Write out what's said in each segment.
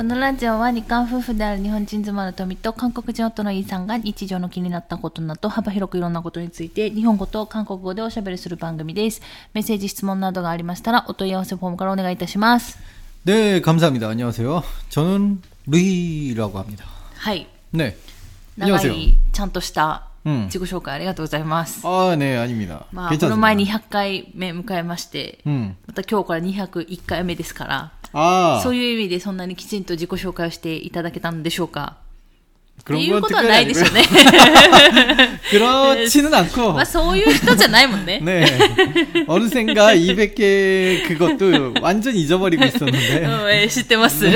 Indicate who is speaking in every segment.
Speaker 1: このラジオは日韓夫婦である日本人妻の富と韓国人夫のイーさんが日常の気になったことなど幅広くいろんなことについて日本語と韓国語でおしゃべりする番組です。メッセージ、質問などがありましたらお問い合わせフォームからお願いいたします。
Speaker 2: 네, 감사합니다. 안녕하세요. 저는 루이라고 합니다.
Speaker 1: はい。
Speaker 2: 네.
Speaker 1: 長
Speaker 2: 안녕하세요.
Speaker 1: い、ちゃんとした
Speaker 2: うん
Speaker 1: 自己紹介ありがとうございます。
Speaker 2: 아, 네, 아닙니다.
Speaker 1: まあ、こ
Speaker 2: 괜찮습니다.
Speaker 1: の前200回目迎えまして、
Speaker 2: 음.
Speaker 1: また今日から201回目ですから、
Speaker 2: 아,
Speaker 1: そういう意味でそんなにきちんと自己紹介をしていただけたんでしょうかって
Speaker 2: 그런
Speaker 1: いう
Speaker 2: 건
Speaker 1: ことは
Speaker 2: 특별히
Speaker 1: ないでしょう
Speaker 2: 아니고요.
Speaker 1: ね。
Speaker 2: 그렇지는 않고.
Speaker 1: まあそういう人じゃないもんね。
Speaker 2: 네. 어느샌가 200개 그것도 완전 잊어버리고
Speaker 1: う
Speaker 2: 있었는데.
Speaker 1: んえー知ってます。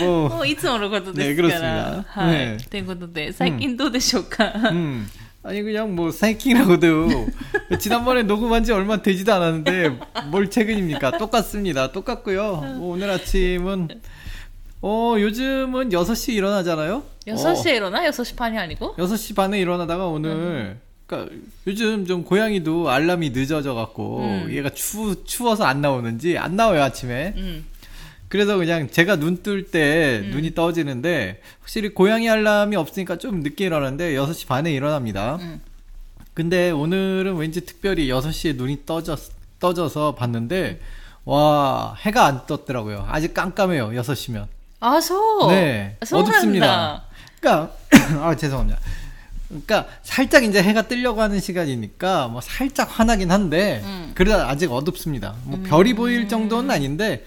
Speaker 2: 뭐,
Speaker 1: もういつものことですから。
Speaker 2: ね그렇습니다
Speaker 1: はい。
Speaker 2: 네
Speaker 1: ということで、最近どうでしょうか、
Speaker 2: 음. 아니 그냥 뭐 사이킹이라고도 지난번에 녹음한 지 얼마 되지도 않았는데 뭘 최근입니까? 똑같습니다. 똑같고요. 뭐 오늘 아침은 어 요즘은 6시 일어나잖아요.
Speaker 1: 6시 일어나? 6시 반이 아니고?
Speaker 2: 어, 6시 반에 일어나다가 오늘 그러니까 요즘 좀 고양이도 알람이 늦어져 갖고
Speaker 1: 음.
Speaker 2: 얘가 추 추워서 안 나오는지 안 나와요 아침에.
Speaker 1: うん。
Speaker 2: 그래서 그냥 제가 눈 뜰때
Speaker 1: 음.
Speaker 2: 눈이 떠지는데 확실히 고양이 알람이 없으니까 좀 늦게 일어나는데 6시 반에 일어납니다.
Speaker 1: 음.
Speaker 2: 근데 오늘은 왠지 특별히 6시에 눈이 떠졌, 떠져서 봤는데 와 해가 안 떴더라고요. 아직 깜깜해요. 6시면.
Speaker 1: 아소.
Speaker 2: 네.
Speaker 1: 서운한다.
Speaker 2: 어둡습니다. 그러니까 아 죄송합니다. 그러니까 살짝 이제 해가 뜨려고 하는 시간이니까 뭐 살짝 환하긴 한데
Speaker 1: 음.
Speaker 2: 그래도 아직 어둡습니다. 뭐 별이 보일 음. 정도는 아닌데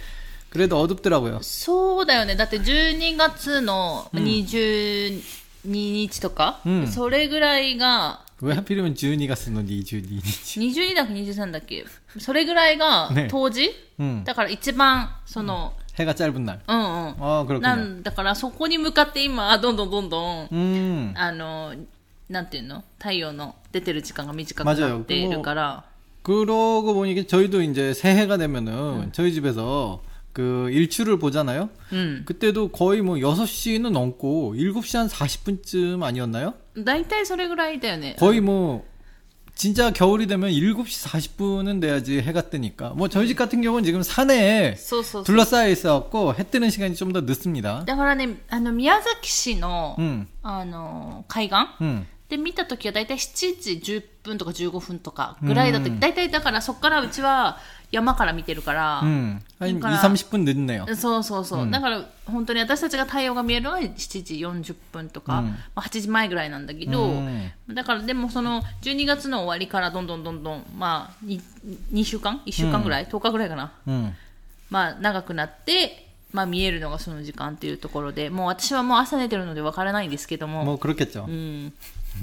Speaker 2: 그래도 어둡더라고요.
Speaker 1: そうだよね。だって12月の22日とか、
Speaker 2: うん
Speaker 1: それぐらいが、
Speaker 2: 왜 하필이면 주은이가 쓰는 니 주은이
Speaker 1: 22だっけ23だっけそれぐらいが
Speaker 2: ね
Speaker 1: 当時、
Speaker 2: 음.
Speaker 1: だから一番、その、
Speaker 2: 해가 짧은 날.
Speaker 1: うんうん。
Speaker 2: 아
Speaker 1: な
Speaker 2: 그렇군요.
Speaker 1: んだからそこに向かって今、どんどんどんどん、
Speaker 2: 음.
Speaker 1: あの、なんていうの太陽の出てる時間が短くなっているから、
Speaker 2: 그러고 보니까 저희도 이제 새해가 되면은 저희 집에서 그 일출을 보잖아요.
Speaker 1: うん。
Speaker 2: 그때도 거의 뭐 6시는 넘고 7시 한 40분쯤 아니었나요?
Speaker 1: 大体それぐらいだよね。
Speaker 2: 거의 뭐 진짜 겨울이 되면 7시 40분은 돼야지 해가 뜨니까. 뭐 저희 집 같은 경우는 지금 산에
Speaker 1: そうそうそう。
Speaker 2: 둘러싸여 있어갖고 해 뜨는 시간이 좀 더 늦습니다.
Speaker 1: だからね、あの、宮崎市の、
Speaker 2: 음,
Speaker 1: あの、海岸
Speaker 2: 음.
Speaker 1: で見た時は大体7時10分とか15分とかぐらいだった、
Speaker 2: うん
Speaker 1: 大体だからそっからうちは 山から見てるから、
Speaker 2: 음. 한 2,
Speaker 1: 그러니까-
Speaker 2: 30분 늦네요.
Speaker 1: そうそうそう、
Speaker 2: うん
Speaker 1: だから本当に私たちが太陽が見えるのは7時40分とか、
Speaker 2: うん
Speaker 1: まあ、8時前ぐらいなんだけど、
Speaker 2: うん
Speaker 1: だからでもその12月の終わりからどんどんどんどんまあ 2, 2週間1週間ぐらい、10日ぐらいかな
Speaker 2: 음.
Speaker 1: まあ長くなってまあ見えるのがその時間っていうところでもう私はもう朝寝てるのでわからないんですけども、
Speaker 2: 뭐 그렇겠죠.
Speaker 1: うん、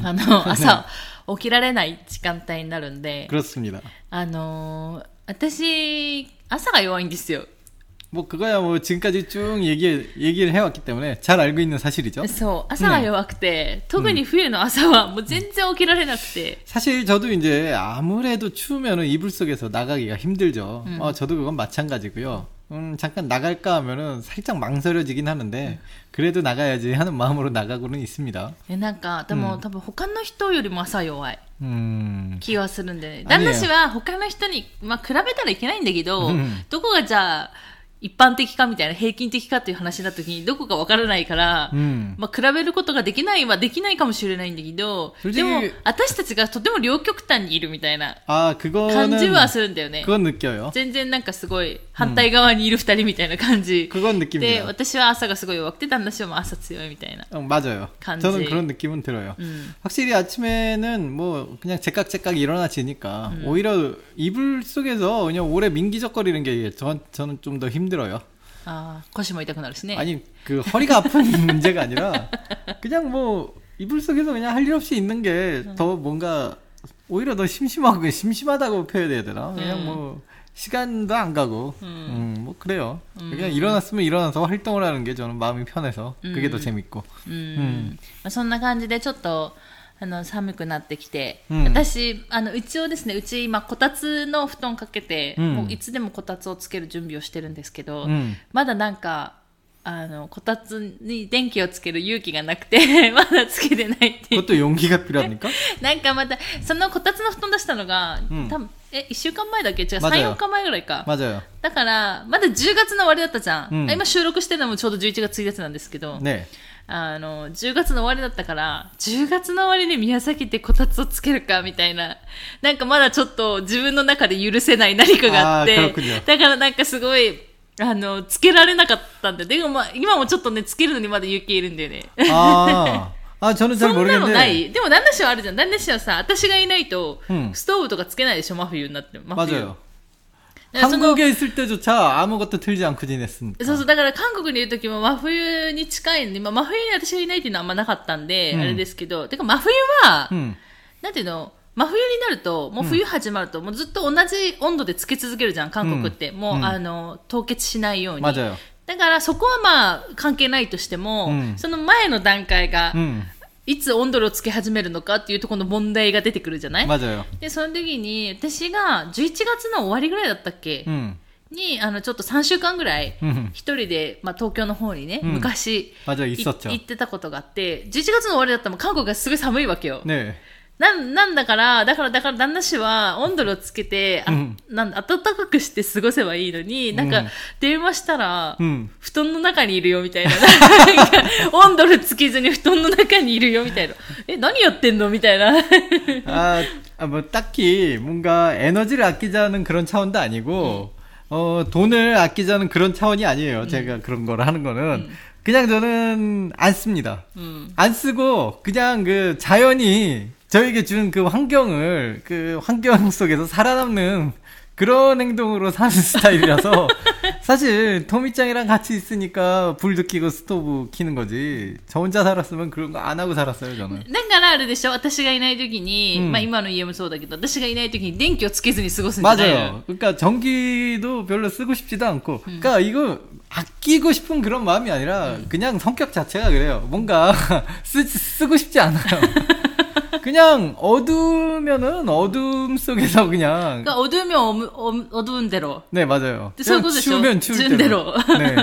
Speaker 1: あの朝起きられない時間帯になるんで
Speaker 2: 그렇습니다.
Speaker 1: あのー 私朝が弱いんですよ
Speaker 2: 뭐 그거야 뭐 지금까지 쭉 얘기 얘기를 해왔기 때문에 잘 알고 있는 사실이죠.
Speaker 1: そう朝が弱くて、特に冬の朝はもう全然起きられなくて、
Speaker 2: 사실 저도 이제 아무래도 추우면은 이불 속에서 나가기가 힘들죠.
Speaker 1: 음.
Speaker 2: 어, 저도 그건 마찬가지고요. 음, 잠깐 나갈까 하면은 살짝 망설여지긴 하는데 그래도 나가야지 하는 마음으로 나가고는 있습니다.
Speaker 1: えなんかでも、多分他の人よりも朝弱い
Speaker 2: 음,
Speaker 1: 気はするんでね
Speaker 2: あね
Speaker 1: 旦那氏は他の人に、まあ、比べたらいけないんだけど、
Speaker 2: うん
Speaker 1: どこがじゃあ 一般的かみたいな平均的かっていう話になった時にどこかわからないから、
Speaker 2: 음.
Speaker 1: まあ、比べることができないはできないかもしれないんだけど、
Speaker 2: 正直
Speaker 1: でも、私たちがとても両極端にいるみたいな
Speaker 2: 아
Speaker 1: 感じ
Speaker 2: 그거는
Speaker 1: はするんだよね。
Speaker 2: 그건 느껴요.
Speaker 1: 全然なんかすごい反対側にいる二人みたいな感じ。
Speaker 2: 그건
Speaker 1: で、
Speaker 2: 느낍니다.
Speaker 1: 私は朝がすごい弱くて、旦那氏はもう朝強いみたいな。
Speaker 2: 어, 맞아요.
Speaker 1: 간지.
Speaker 2: 저는 그런 느낌은 들어요.
Speaker 1: うん。
Speaker 2: 확실히 아침에는 뭐 그냥 제깍제깍 일어나지니까 오히려 이불 속에서 그냥 오래 민기적거리는 게 저, 저는 좀 더 힘들 어요.
Speaker 1: ああ、腰も痛くなるしね。
Speaker 2: 아니 그 허리가 아픈 문제가 아니라 그냥 뭐 이불 속에서 그냥 할 일 없이 있는 게 더 뭔가 오히려 더 심심하고 심심하다고 표현해야 되나? 그냥
Speaker 1: 음.
Speaker 2: 뭐 시간도 안 가고
Speaker 1: 음.
Speaker 2: 음, 뭐 그래요. 그냥 일어났으면 일어나서 활동을 하는 게 저는 마음이 편해서 그게 더 재밌고.
Speaker 1: うん。まあ、そんな感じでちょっと、 あの、寒くなってきて、
Speaker 2: うん
Speaker 1: 私、あの、うちをですね、うち今、こたつの布団かけて、
Speaker 2: うん
Speaker 1: もういつでもこたつをつける準備をしてるんですけど、
Speaker 2: 음.
Speaker 1: まだなんか、あの、こたつに電気をつける勇気がなくて、まだつけてないっていう。
Speaker 2: 그것도 용기가 필요합니까?
Speaker 1: なんかまた、そのこたつの布団出したのが、
Speaker 2: うん
Speaker 1: 多分 え、1週間前だっけ違う、
Speaker 2: 3、맞아요
Speaker 1: 4日前ぐらいか。
Speaker 2: 맞아요.
Speaker 1: だから、まだ10月の終わりだったじゃん。
Speaker 2: うん
Speaker 1: 今収録してるのもちょうど11月1日なんですけど、
Speaker 2: 네.
Speaker 1: あの、10月の終わりだったから、10月の終わりに宮崎ってこたつをつけるか、みたいな。なんかまだちょっと自分の中で許せない何かがあって、だからなんかすごい、あの、つけられなかったんで、でもまあ、今もちょっとね、つけるのにまだ雪いるんだよね。
Speaker 2: ああ。あ、ち
Speaker 1: ょ
Speaker 2: そ
Speaker 1: んなのない。でも、旦那氏はあるじゃん。旦那氏はさ、私がいないと、ストーブとかつけないでしょ、真冬になって。真冬。
Speaker 2: 한국에 있을 때조차 아무것도 틀지 않고 지냈습니다.
Speaker 1: そうそう、だから韓国にいる時も真冬に近いのに、まあ、真冬に私がいないっていうのはあんまなかったんで、
Speaker 2: うん
Speaker 1: あれですけど、てか真冬は、
Speaker 2: 음.
Speaker 1: なんていうの、真冬になると、もう冬始まると、もうずっと同じ温度でつけ続けるじゃん、韓国って。もう、
Speaker 2: うん
Speaker 1: あの、凍結しないように。
Speaker 2: 맞아요.
Speaker 1: だからそこはまあ関係ないとしても、
Speaker 2: うん
Speaker 1: その前の段階が、
Speaker 2: 음.
Speaker 1: いつ温度をつけ始めるのかっていうところの問題が出てくるじゃない
Speaker 2: 맞아요.
Speaker 1: で、その時に、私が11月の終わりぐらいだったっけ、
Speaker 2: 음.
Speaker 1: に、あの、ちょっと3週間ぐらい、
Speaker 2: 음.
Speaker 1: 一人で、まあ、東京の方にね、
Speaker 2: うん
Speaker 1: 昔、
Speaker 2: 맞아요.
Speaker 1: い
Speaker 2: 있었죠.
Speaker 1: 行ってたことがあって、11月の終わりだったらもう韓国がすごい寒いわけよ。
Speaker 2: 네.
Speaker 1: なん、なんだから、だから、だから旦那氏は温度をつけて、あ
Speaker 2: うん
Speaker 1: なんだ、暖かくして過ごせばいいのに、なんか
Speaker 2: うん、
Speaker 1: 電話したら、
Speaker 2: 음.
Speaker 1: 布団の中にいるよみたいな。なんか温度をつけずに布団の中にいるよみたいな。え、何やってんのみたいな。
Speaker 2: 아, 아, 뭐 딱히 뭔가 에너지를 아끼자는 그런 차원도 아니고 어, 돈을 아끼자는 그런 차원이 아니에요. 제가 그런 걸 하는 거는 그냥 저는 안 씁니다.
Speaker 1: うん。
Speaker 2: 안 쓰고 그냥 그 자연이 저에게 준 그 환경을 그 환경 속에서 살아남는 그런 행동으로 사는 스타일이라서 사실 토미짱이랑 같이 있으니까 불 느끼고 스토브 키는 거지 저 혼자 살았으면 그런 거 안 하고 살았어요 저는
Speaker 1: だからあれでしょ私がいない時に、
Speaker 2: うん
Speaker 1: まあ今の家もそうだけど、私がいない時に電気をつけずに過ごすんじゃないの
Speaker 2: 맞아요 그러니까 전기도 별로 쓰고 싶지도 않고 그러니까 이거 아끼고 싶은 그런 마음이 아니라 그냥 성격 자체가 그래요 뭔가 쓰, 쓰고 싶지 않아요 그냥 어두우면은 어둠 속에서 그냥
Speaker 1: が어두우면 어, 어, 어두운 대로.
Speaker 2: 네 맞아요.
Speaker 1: 네.
Speaker 2: 추우면
Speaker 1: 추운
Speaker 2: 대로.
Speaker 1: 대로.
Speaker 2: 네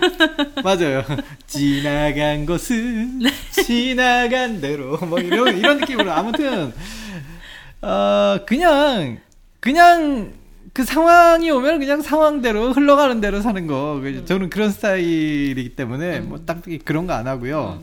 Speaker 2: 맞아요. 지나간 것은 지나간 대로 뭐 이런 이런 느낌으로 아무튼 어 그냥 그냥 그 상황이 오면 그냥 상황대로 흘러가는 대로 사는 거. 그 저는 그런 스타일이기 때문에 뭐 딱히 그런 거 안 하고요.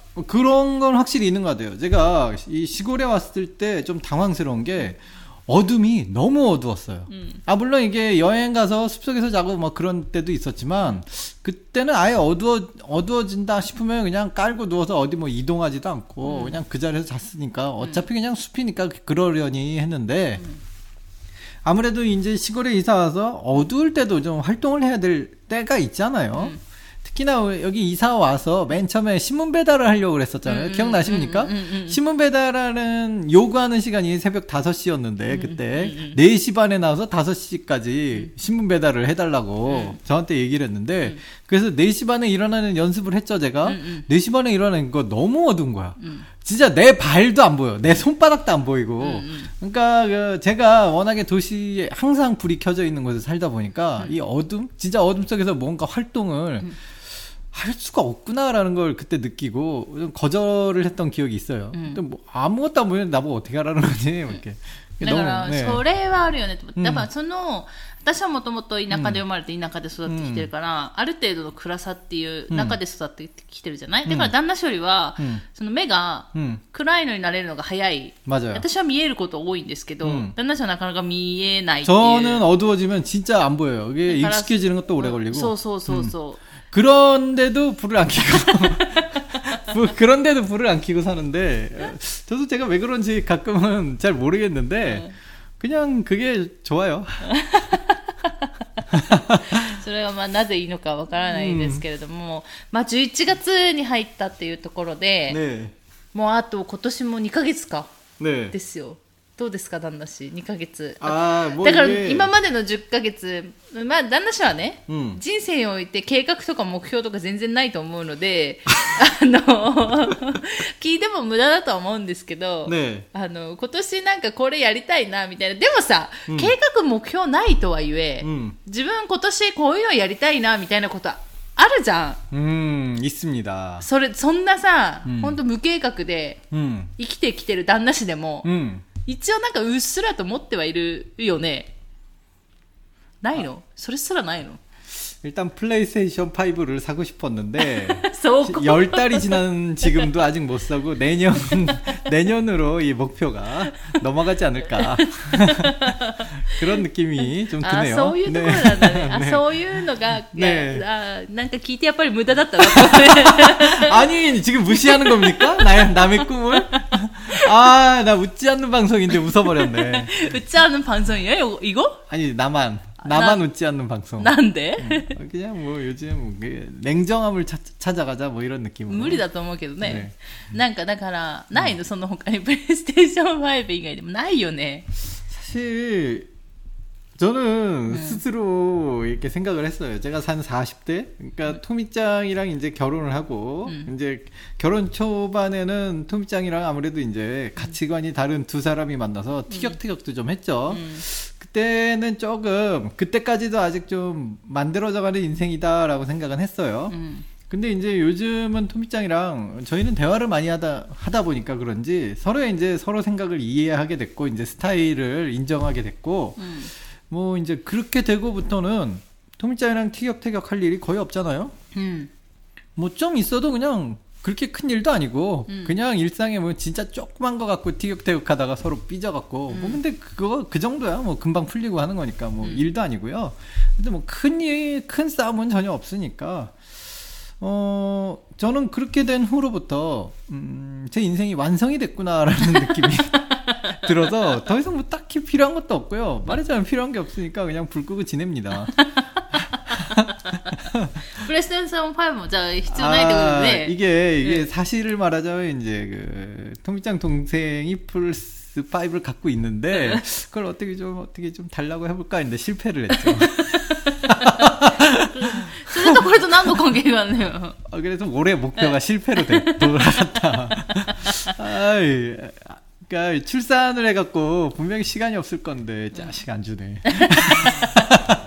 Speaker 2: 아 그런 건 확실히 있는 것 같아요. 제가 이 시골에 왔을 때 좀 당황스러운 게 어둠이 너무 어두웠어요. 아 물론 이게 여행 가서 숲속에서 자고 뭐 그런 때도 있었지만 그때는 아예 어두워 어두워진다 싶으면 그냥 깔고 누워서 어디 뭐 이동하지도 않고 그냥 그 자리에서 잤으니까 어차피 그냥 숲이니까 그러려니 했는데 아무래도 이제 시골에 이사 와서 어두울 때도 좀 활동을 해야 될 때가 있잖아요. 특히나 여기 이사 와서 맨 처음에 신문 배달을 하려고 그랬었잖아요.
Speaker 1: 음,
Speaker 2: 기억나십니까?
Speaker 1: 음, 음, 음, 음.
Speaker 2: 신문 배달하는 요구하는 시간이 새벽 5시였는데
Speaker 1: 음,
Speaker 2: 그때 4시 반에 나와서 5시까지 신문 배달을 해달라고
Speaker 1: 음.
Speaker 2: 저한테 얘기를 했는데 그래서 4시 반에 일어나는 연습을 했죠 제가.
Speaker 1: 음,
Speaker 2: 4시 반에 일어나는 거 너무 어두운 거야.
Speaker 1: 음.
Speaker 2: 진짜 내 발도 안 보여. 내 손바닥도 안 보이고.
Speaker 1: 음,
Speaker 2: 그러니까 그 제가 워낙에 도시에 항상 불이 켜져 있는 곳에 살다 보니까 이 어둠 진짜 어둠 속에서 뭔가 활동을 할 수가 없구나라는 걸 그때 느끼고 좀 거절을 했던 기억이 있어요.
Speaker 1: 음.
Speaker 2: 근데 뭐 아무것도 안 보이는데 나보고 어떻게 하라는 거지 뭐 이렇게.
Speaker 1: だから、
Speaker 2: 네.
Speaker 1: それはあるよねと思って。
Speaker 2: うん
Speaker 1: やっぱその、私はもともと田舎で生まれて田舎で育ってきてるから、ある程度の暗さっていう中で育ってきてるじゃない、だから旦那氏よりは、
Speaker 2: うん
Speaker 1: その目が
Speaker 2: 음
Speaker 1: 暗いのになれるのが早い。
Speaker 2: 맞아요.
Speaker 1: 私は見えること多いんですけど、
Speaker 2: うん
Speaker 1: 旦那氏はなかなか見えないっていう。
Speaker 2: 저는 어두워지면 진짜 안 보여요. 이게
Speaker 1: 그러니까
Speaker 2: 익숙해지는 것도 오래 걸리고.
Speaker 1: そうそうそうそう。
Speaker 2: 그런데도 불을 안 켜고 뭐 그런데도 불을 안 켜고 사는데 저도 제가 왜 그런지 가끔은 잘 모르겠는데 그냥 그게 좋아요.
Speaker 1: それはまあなぜいいのかわからないですけれども、まあ11月に入ったっていうところで、
Speaker 2: 네.
Speaker 1: もうあと今年も2ヶ月か。
Speaker 2: 네.
Speaker 1: ですよ。 どうですか旦那氏2ヶ月
Speaker 2: 아, 뭐
Speaker 1: だから
Speaker 2: 이게-
Speaker 1: 今までの10ヶ月まあ旦那氏はね、
Speaker 2: うん
Speaker 1: 人生において計画とか目標とか全然ないと思うのであの聞いても無駄だとは思うんですけど、
Speaker 2: 네.
Speaker 1: あの今年なんかこれやりたいなみたいなでもさ、
Speaker 2: うん
Speaker 1: 計画目標ないとはいえ、
Speaker 2: 음.
Speaker 1: 自分今年こういうのやりたいなみたいなことあるじゃん
Speaker 2: 음, 있습니다.
Speaker 1: それそんなさ、
Speaker 2: うん
Speaker 1: ほんと無計画で
Speaker 2: 음.
Speaker 1: 生きてきてる旦那氏でも、
Speaker 2: 음.
Speaker 1: 一応なんかうっすらと持ってはいるよね。ないの？それすらないの？
Speaker 2: 일단 플레이스테이션 5를 사고 싶었는데
Speaker 1: そうこ
Speaker 2: 열 달이 지난 지금도 아직 못 사고 내년 내년으로 이 목표가 넘어가지 않을까 그런 느낌이 좀
Speaker 1: あ
Speaker 2: 드네요.
Speaker 1: そういうところなんだね
Speaker 2: 네.
Speaker 1: あそういうのが、
Speaker 2: ね
Speaker 1: あなんか聞いてやっぱり無駄だったなと思って
Speaker 2: 아니 지금 무시하는 겁니까? 나, 남의 꿈을? 아 나 웃지 않는 방송인데 웃어버렸네.
Speaker 1: うちあのパンソンやよ이거
Speaker 2: 아니 나만 나만
Speaker 1: 나-
Speaker 2: 웃지 않는 방송.
Speaker 1: なんで
Speaker 2: 그냥 뭐 요즘 그 냉정함을 찾, 찾아가자 뭐 이런 느낌으로.
Speaker 1: 無理だと思うけどねなんかだからないのその他にプレイステーション5以外でもないよね
Speaker 2: 사실 저는 네. 스스로 이렇게 생각을 했어요. 제가 산 40대, 그러니까 네. 토미짱이랑 이제 결혼을 하고
Speaker 1: 네.
Speaker 2: 이제 결혼 초반에는 토미짱이랑 아무래도 이제 네. 가치관이 다른 두 사람이 만나서 네. 티격태격도 좀 했죠.
Speaker 1: 네.
Speaker 2: 그때는 조금 그때까지도 아직 좀 만들어져가는 인생이다라고 생각은 했어요. 근데 이제 요즘은 토미짱이랑 저희는 대화를 많이 하다 하다 보니까 그런지 서로의 이제 서로 생각을 이해하게 됐고 이제 스타일을 인정하게 됐고.
Speaker 1: 음.
Speaker 2: 뭐 이제 그렇게 되고부터는 토미짱이랑 티격태격 할 일이 거의 없잖아요. うん、뭐좀 있어도 그냥 그렇게 큰 일도 아니고
Speaker 1: 음.
Speaker 2: 그냥 일상에 뭐 진짜 조그만 거 갖고 티격태격하다가 서로 삐져갖고 뭐
Speaker 1: 음.
Speaker 2: 근데 그거 그 정도야 뭐 금방 풀리고 하는 거니까 뭐
Speaker 1: 음.
Speaker 2: 일도 아니고요. 근데 뭐 큰일큰 싸움은 전혀 없으니까 어 저는 그렇게 된 후로부터 음, 제 인생이 완성이 됐구나라는 느낌이 들어서 더 이상 뭐 딱히 필요한 것도 없고요. 말하자면 필요한 게 없으니까 그냥 불 끄고 지냅니다.
Speaker 1: プレイステーション5もじゃあ必要ないってこと
Speaker 2: 아,
Speaker 1: で、
Speaker 2: 이게 이게
Speaker 1: 네.
Speaker 2: 사실을 말하자면 이제 그 토미짱 동생이 플스 5를 갖고 있는데 그걸 어떻게 좀 어떻게 좀 달라고 해볼까 했는데 실패를 했죠.
Speaker 1: それとこれと何の関係があるのよ
Speaker 2: 아, 그래서 올해 목표가 실패로 돼, 돌아갔다. 아이, 그러니까 출산을 해갖고 분명히 시간이 없을 건데 자식 안 주네.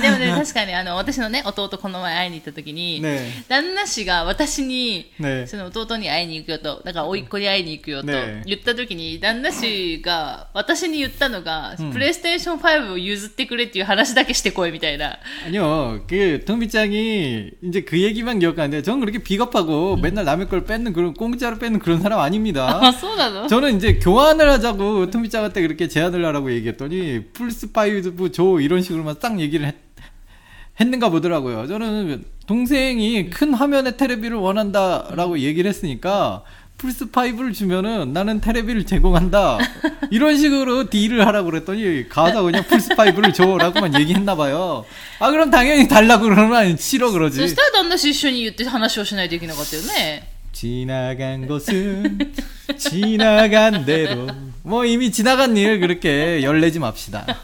Speaker 1: でもね確かにあの私のね弟この前会いに行った時に、
Speaker 2: 네,
Speaker 1: 旦那氏が私に
Speaker 2: 네,
Speaker 1: その弟に会いに行くよと、だから甥っ子に会いに行くよと
Speaker 2: ね
Speaker 1: 言った時に、旦那氏が私に言ったのが、
Speaker 2: うん
Speaker 1: プレイステーション5を譲ってくれっていう話だけしてこいみたいな。
Speaker 2: 아니요, 그 토미짱이 이제 그 얘기만 기억하는데 저는 그렇게 비겁하고 맨날 남의 걸 뺏는 그런 공짜로 뺏는 그런 사람 아닙니다.
Speaker 1: あ、そうなの
Speaker 2: 저는 이제 교환을 하자고 토미짱한테 그렇게 제안을 하라고 얘기했더니 플스 파이브 줘 이런 식으로만 딱 얘기를 했, 했는가 보더라고요. 저는 동생이 큰 화면의 테레비를 원한다라고 얘기를 했으니까 플스 5를 주면은 나는 테레비를 제공한다 이런 식으로 딜을 하라고 그랬더니 가서 그냥 플스 5를 줘라고만 얘기했나 봐요. 아 그럼 당연히 달라고 그러면 싫어
Speaker 1: そ
Speaker 2: 그러지.
Speaker 1: したら旦那氏一緒に言って話をしないといけなかったよね。
Speaker 2: 지나간 것은 지나간 대로 뭐 이미 지나간 일 그렇게 열내지 맙시다.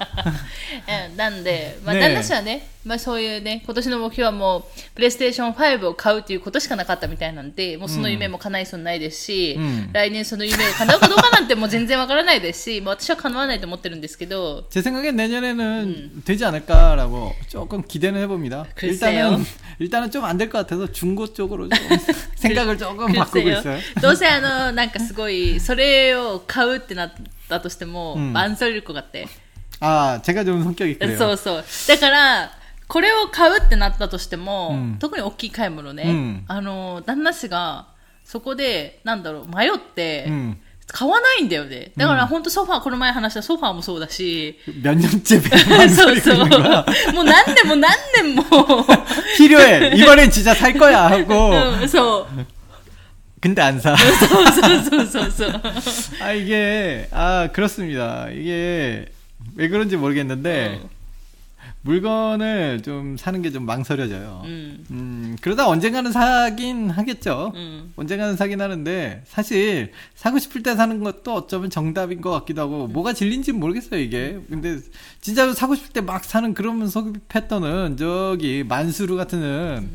Speaker 1: えなんで、まあ、
Speaker 2: ねえ
Speaker 1: 旦那氏はね、 まあ、そういうね、今年の目標はもう、プレイステーション5を買うっていうことしかなかったみたいなんで、もうその夢も叶いそうにないですし、
Speaker 2: うん
Speaker 1: 来年その夢が叶うかどうかなんてもう全然わからないですし、もう私は叶わないと思ってるんですけど、
Speaker 2: 제 생각엔 내년에는 되지 않을까라고 조금 기대는 해봅니다.
Speaker 1: 글쎄요.
Speaker 2: 일단은 일단은 좀 안 될 것 같아서 중고 쪽으로 좀 생각을 조금 바꾸고
Speaker 1: くっ
Speaker 2: 있어요.
Speaker 1: どうせあの、なんかすごい、それを買うってなったとしても、
Speaker 2: うん
Speaker 1: マンソリルコがあって。
Speaker 2: 아 제가 좀 성격이 그래요.
Speaker 1: そうそう。だから、 これを買うってなったとしても、
Speaker 2: うん
Speaker 1: 特に大きい買い物ね、
Speaker 2: うん
Speaker 1: あの、旦那氏が、そこで、なんだろう、迷って、
Speaker 2: 음.
Speaker 1: 買わないんだよね。だから、本当ソファー、この前話したソファーもそうだし、
Speaker 2: 몇 년째
Speaker 1: そう
Speaker 2: 망설이고
Speaker 1: そう。
Speaker 2: 있는 거야.
Speaker 1: もう何年も何年も。
Speaker 2: 필요해. 이번엔 진짜 살 거야 하고
Speaker 1: うん、そう。
Speaker 2: 근데 안 사.
Speaker 1: そうそうそうそうそう。
Speaker 2: 아 이게 아 그렇습니다. 이게 왜 그런지 모르겠는데 물건을 좀 사는 게 좀 망설여져요.
Speaker 1: 음.
Speaker 2: 음, 그러다 언젠가는 사긴 하겠죠.
Speaker 1: 음.
Speaker 2: 언젠가는 사긴 하는데, 사실, 사고 싶을 때 사는 것도 어쩌면 정답인 것 같기도 하고, 뭐가 진리인지는 모르겠어요, 이게. 근데, 진짜로 사고 싶을 때 막 사는 그런 소비 패턴은, 저기, 만수르 같은,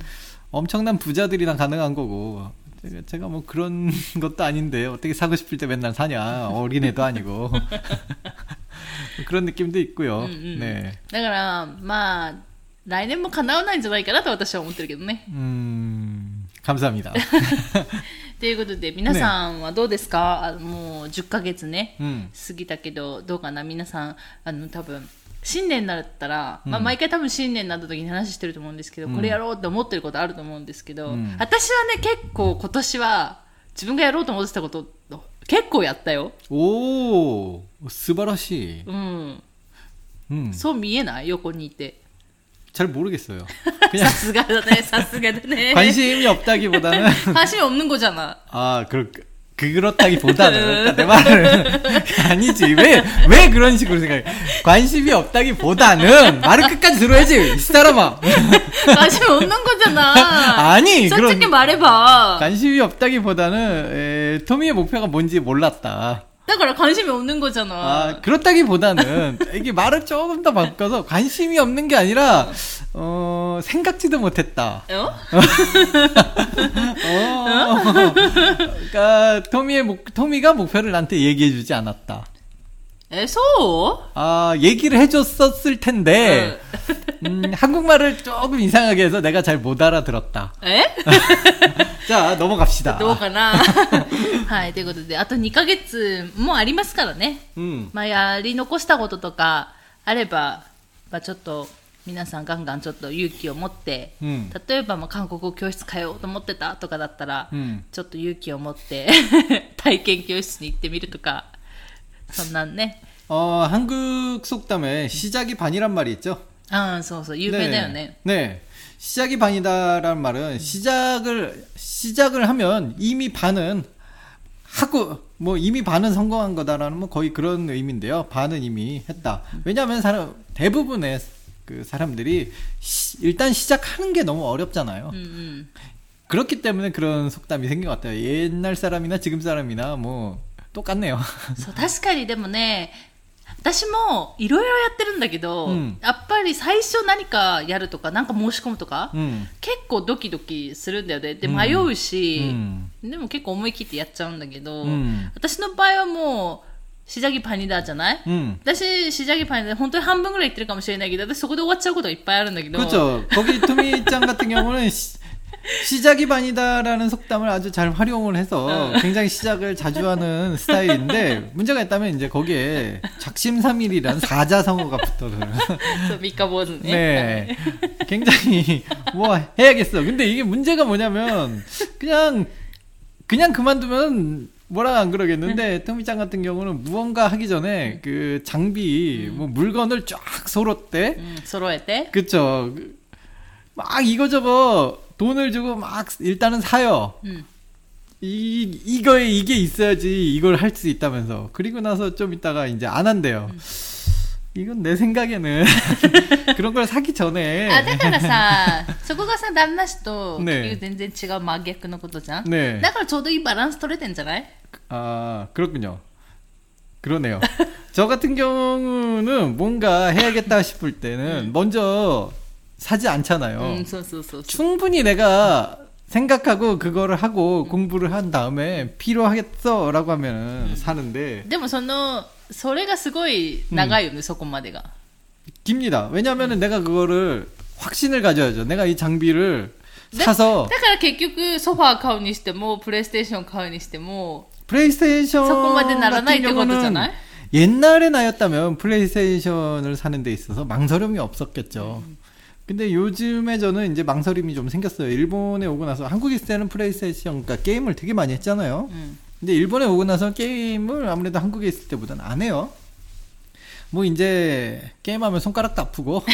Speaker 2: 엄청난 부자들이랑 가능한 거고, 제가, 제가 뭐 그런 것도 아닌데, 어떻게 사고 싶을 때 맨날 사냐. 어린애도 아니고. 그런 느낌도 있고요.
Speaker 1: うんうん、
Speaker 2: 네.
Speaker 1: だからまあ来年も叶わないんじゃないかなと私は思ってるけどね。
Speaker 2: 음, 감사합니다.
Speaker 1: ということで皆さんはどうですか、あもう10ヶ月ね
Speaker 2: 음.
Speaker 1: 過ぎたけどどうかな皆さんあの多分新年になったら、まあ、毎回多分新年になった時に話してると思うんですけど、これやろうって思ってることあると思うんですけど、
Speaker 2: うん
Speaker 1: 私はね結構今年は自分がやろうと思ってたこと結構やったよ、
Speaker 2: 오, 스 바라시.
Speaker 1: うん、
Speaker 2: 음,
Speaker 1: そう見えない横にいて
Speaker 2: 잘 모르겠어요.
Speaker 1: さ
Speaker 2: 그냥
Speaker 1: すがだねさすがだね
Speaker 2: 관심이 없다기보다는
Speaker 1: 関心없는 거잖아
Speaker 2: 아, 그 그렇다기보다는 그러니까 내 말은 아니지 왜 왜 그런 식으로 생각해 관심이 없다기보다는 말을 끝까지 들어야지 이 사람아
Speaker 1: 관심 없는 거잖아
Speaker 2: 아니
Speaker 1: 솔직히
Speaker 2: 그런
Speaker 1: 말해봐
Speaker 2: 관심이 없다기보다는 에, 토미의 목표가 뭔지 몰랐다
Speaker 1: だから関心없는 거잖아
Speaker 2: 아, 그렇다기보다는 이게 말을 조금 더 바꿔서 관심이 없는 게 아니라 어, 생각지도 못했다.
Speaker 1: よ
Speaker 2: 어, 그러니까 토미의 목, 토미가 목표를 나한테 얘기해주지 않았다.
Speaker 1: えそう
Speaker 2: 아, 얘기를 해줬었을 텐데, 음, 한국말을 조금 이상하게 해서 내가 잘 못 알아들었다.
Speaker 1: え
Speaker 2: 자, 넘어갑시다.
Speaker 1: どうかなはい、ということで、あと2ヶ月もありますからね。
Speaker 2: 음,
Speaker 1: まあ、やり残したこととかあれば、まあ、ちょっと皆さんガンガンちょっと勇気を持って、
Speaker 2: 음,
Speaker 1: 例えばまあ韓国語教室通おうと思ってたとかだったら、
Speaker 2: 음.
Speaker 1: ちょっと勇気を持って体験教室に行ってみるとか、 そんなんね。
Speaker 2: 어, 한국 속담에 시작이 반이란 말이 있죠?
Speaker 1: ああ、そうそう、有名だよね。
Speaker 2: 네. 시작이 반이다라는 말은 시작을 시작을 하면 이미 반은 하고 뭐 이미 반은 성공한 거다라는 뭐 거의 그런 의미인데요. 반은 이미 했다. 왜냐하면 사람 대부분의 그 사람들이 시- 일단 시작하는 게 너무 어렵잖아요.
Speaker 1: うんうん。
Speaker 2: 그렇기 때문에 그런 속담이 생긴 것 같아요. 옛날 사람이나 지금 사람이나 뭐 똑같네요.
Speaker 1: そう確かにでもね私もいろいろやってるんだけど、
Speaker 2: うん
Speaker 1: やっぱり最初何かやるとかなんか申し込むとか、
Speaker 2: 음.
Speaker 1: 結構ドキドキするんだよねで
Speaker 2: うん
Speaker 1: 迷うし、
Speaker 2: 음.
Speaker 1: でも結構思い切ってやっちゃうんだけど、
Speaker 2: うん
Speaker 1: 私の場合はもうシジャギパニダじゃない
Speaker 2: 음.
Speaker 1: 私シジャギパニダ本当に半分ぐらい言ってるかもしれないけど私そこで終わっちゃうことがいっぱいあるんだけど
Speaker 2: 그렇죠. 거기 토미짱 같은 경우는 시작이 반이다라는 속담을 아주 잘 활용을 해서 굉장히 시작을 자주 하는 스타일인데 문제가 있다면 이제 거기에 작심삼일이라는 사자성어가 붙어서
Speaker 1: 미카보즈
Speaker 2: 네. 굉장히 뭐 해야겠어. 근데 이게 문제가 뭐냐면 그냥 그냥 그만두면 뭐라 안 그러겠는데 토미짱 같은 경우는 무언가 하기 전에 그 장비 뭐 물건을 쫙 서로 때
Speaker 1: 서로 때?
Speaker 2: 그쵸. 그 막 이거저거 돈을 주고 막 일단은 사요.
Speaker 1: うん、
Speaker 2: 이, 이거에 이게 있어야지 이걸 할 수 있다면서. 그리고 나서 좀 있다가 이제 안 한대요. 이건 내 생각에는 그런 걸 사기 전에.
Speaker 1: あだからさそこがさ旦那氏と
Speaker 2: ね
Speaker 1: 結局全然違う真逆のことじゃん、
Speaker 2: 네.
Speaker 1: だからちょうどいいバランス取れてんじゃない
Speaker 2: 아, 그렇군요. 그러네요. 저 같은 경우는 뭔가 해야겠다 싶을 때는 먼저 사지 않잖아요.
Speaker 1: うんそうそうそうそう
Speaker 2: 충분히 내가 생각하고 그거를 하고 공부를 한 다음에 필요하겠어라고 하면 사는데
Speaker 1: でもそのそれがすごい長いよね、そこまでが
Speaker 2: 깁니다. 왜냐하면은 내가 그거를 확신을 가져야죠. 내가 이 장비를 사서
Speaker 1: だから結局ソファー買うにしてもプレイステーション買うにしても
Speaker 2: 플레이스테이션
Speaker 1: そこまでならない
Speaker 2: 같은
Speaker 1: ってことじゃ
Speaker 2: 경우는
Speaker 1: ない
Speaker 2: 옛날에 나였다면 플레이스테이션을 사는 데 있어서 망설임이 없었겠죠. 근데 요즘에 저는 이제 망설임이 좀 생겼어요. 일본에 오고 나서 한국에 있을 때는 플레이스테이션, 그러니까 게임을 되게 많이 했잖아요.
Speaker 1: うん、
Speaker 2: 근데 일본에 오고 나서 게임을 아무래도 한국에 있을 때보다는 안 해요. 뭐 이제 게임하면 손가락도 아프고.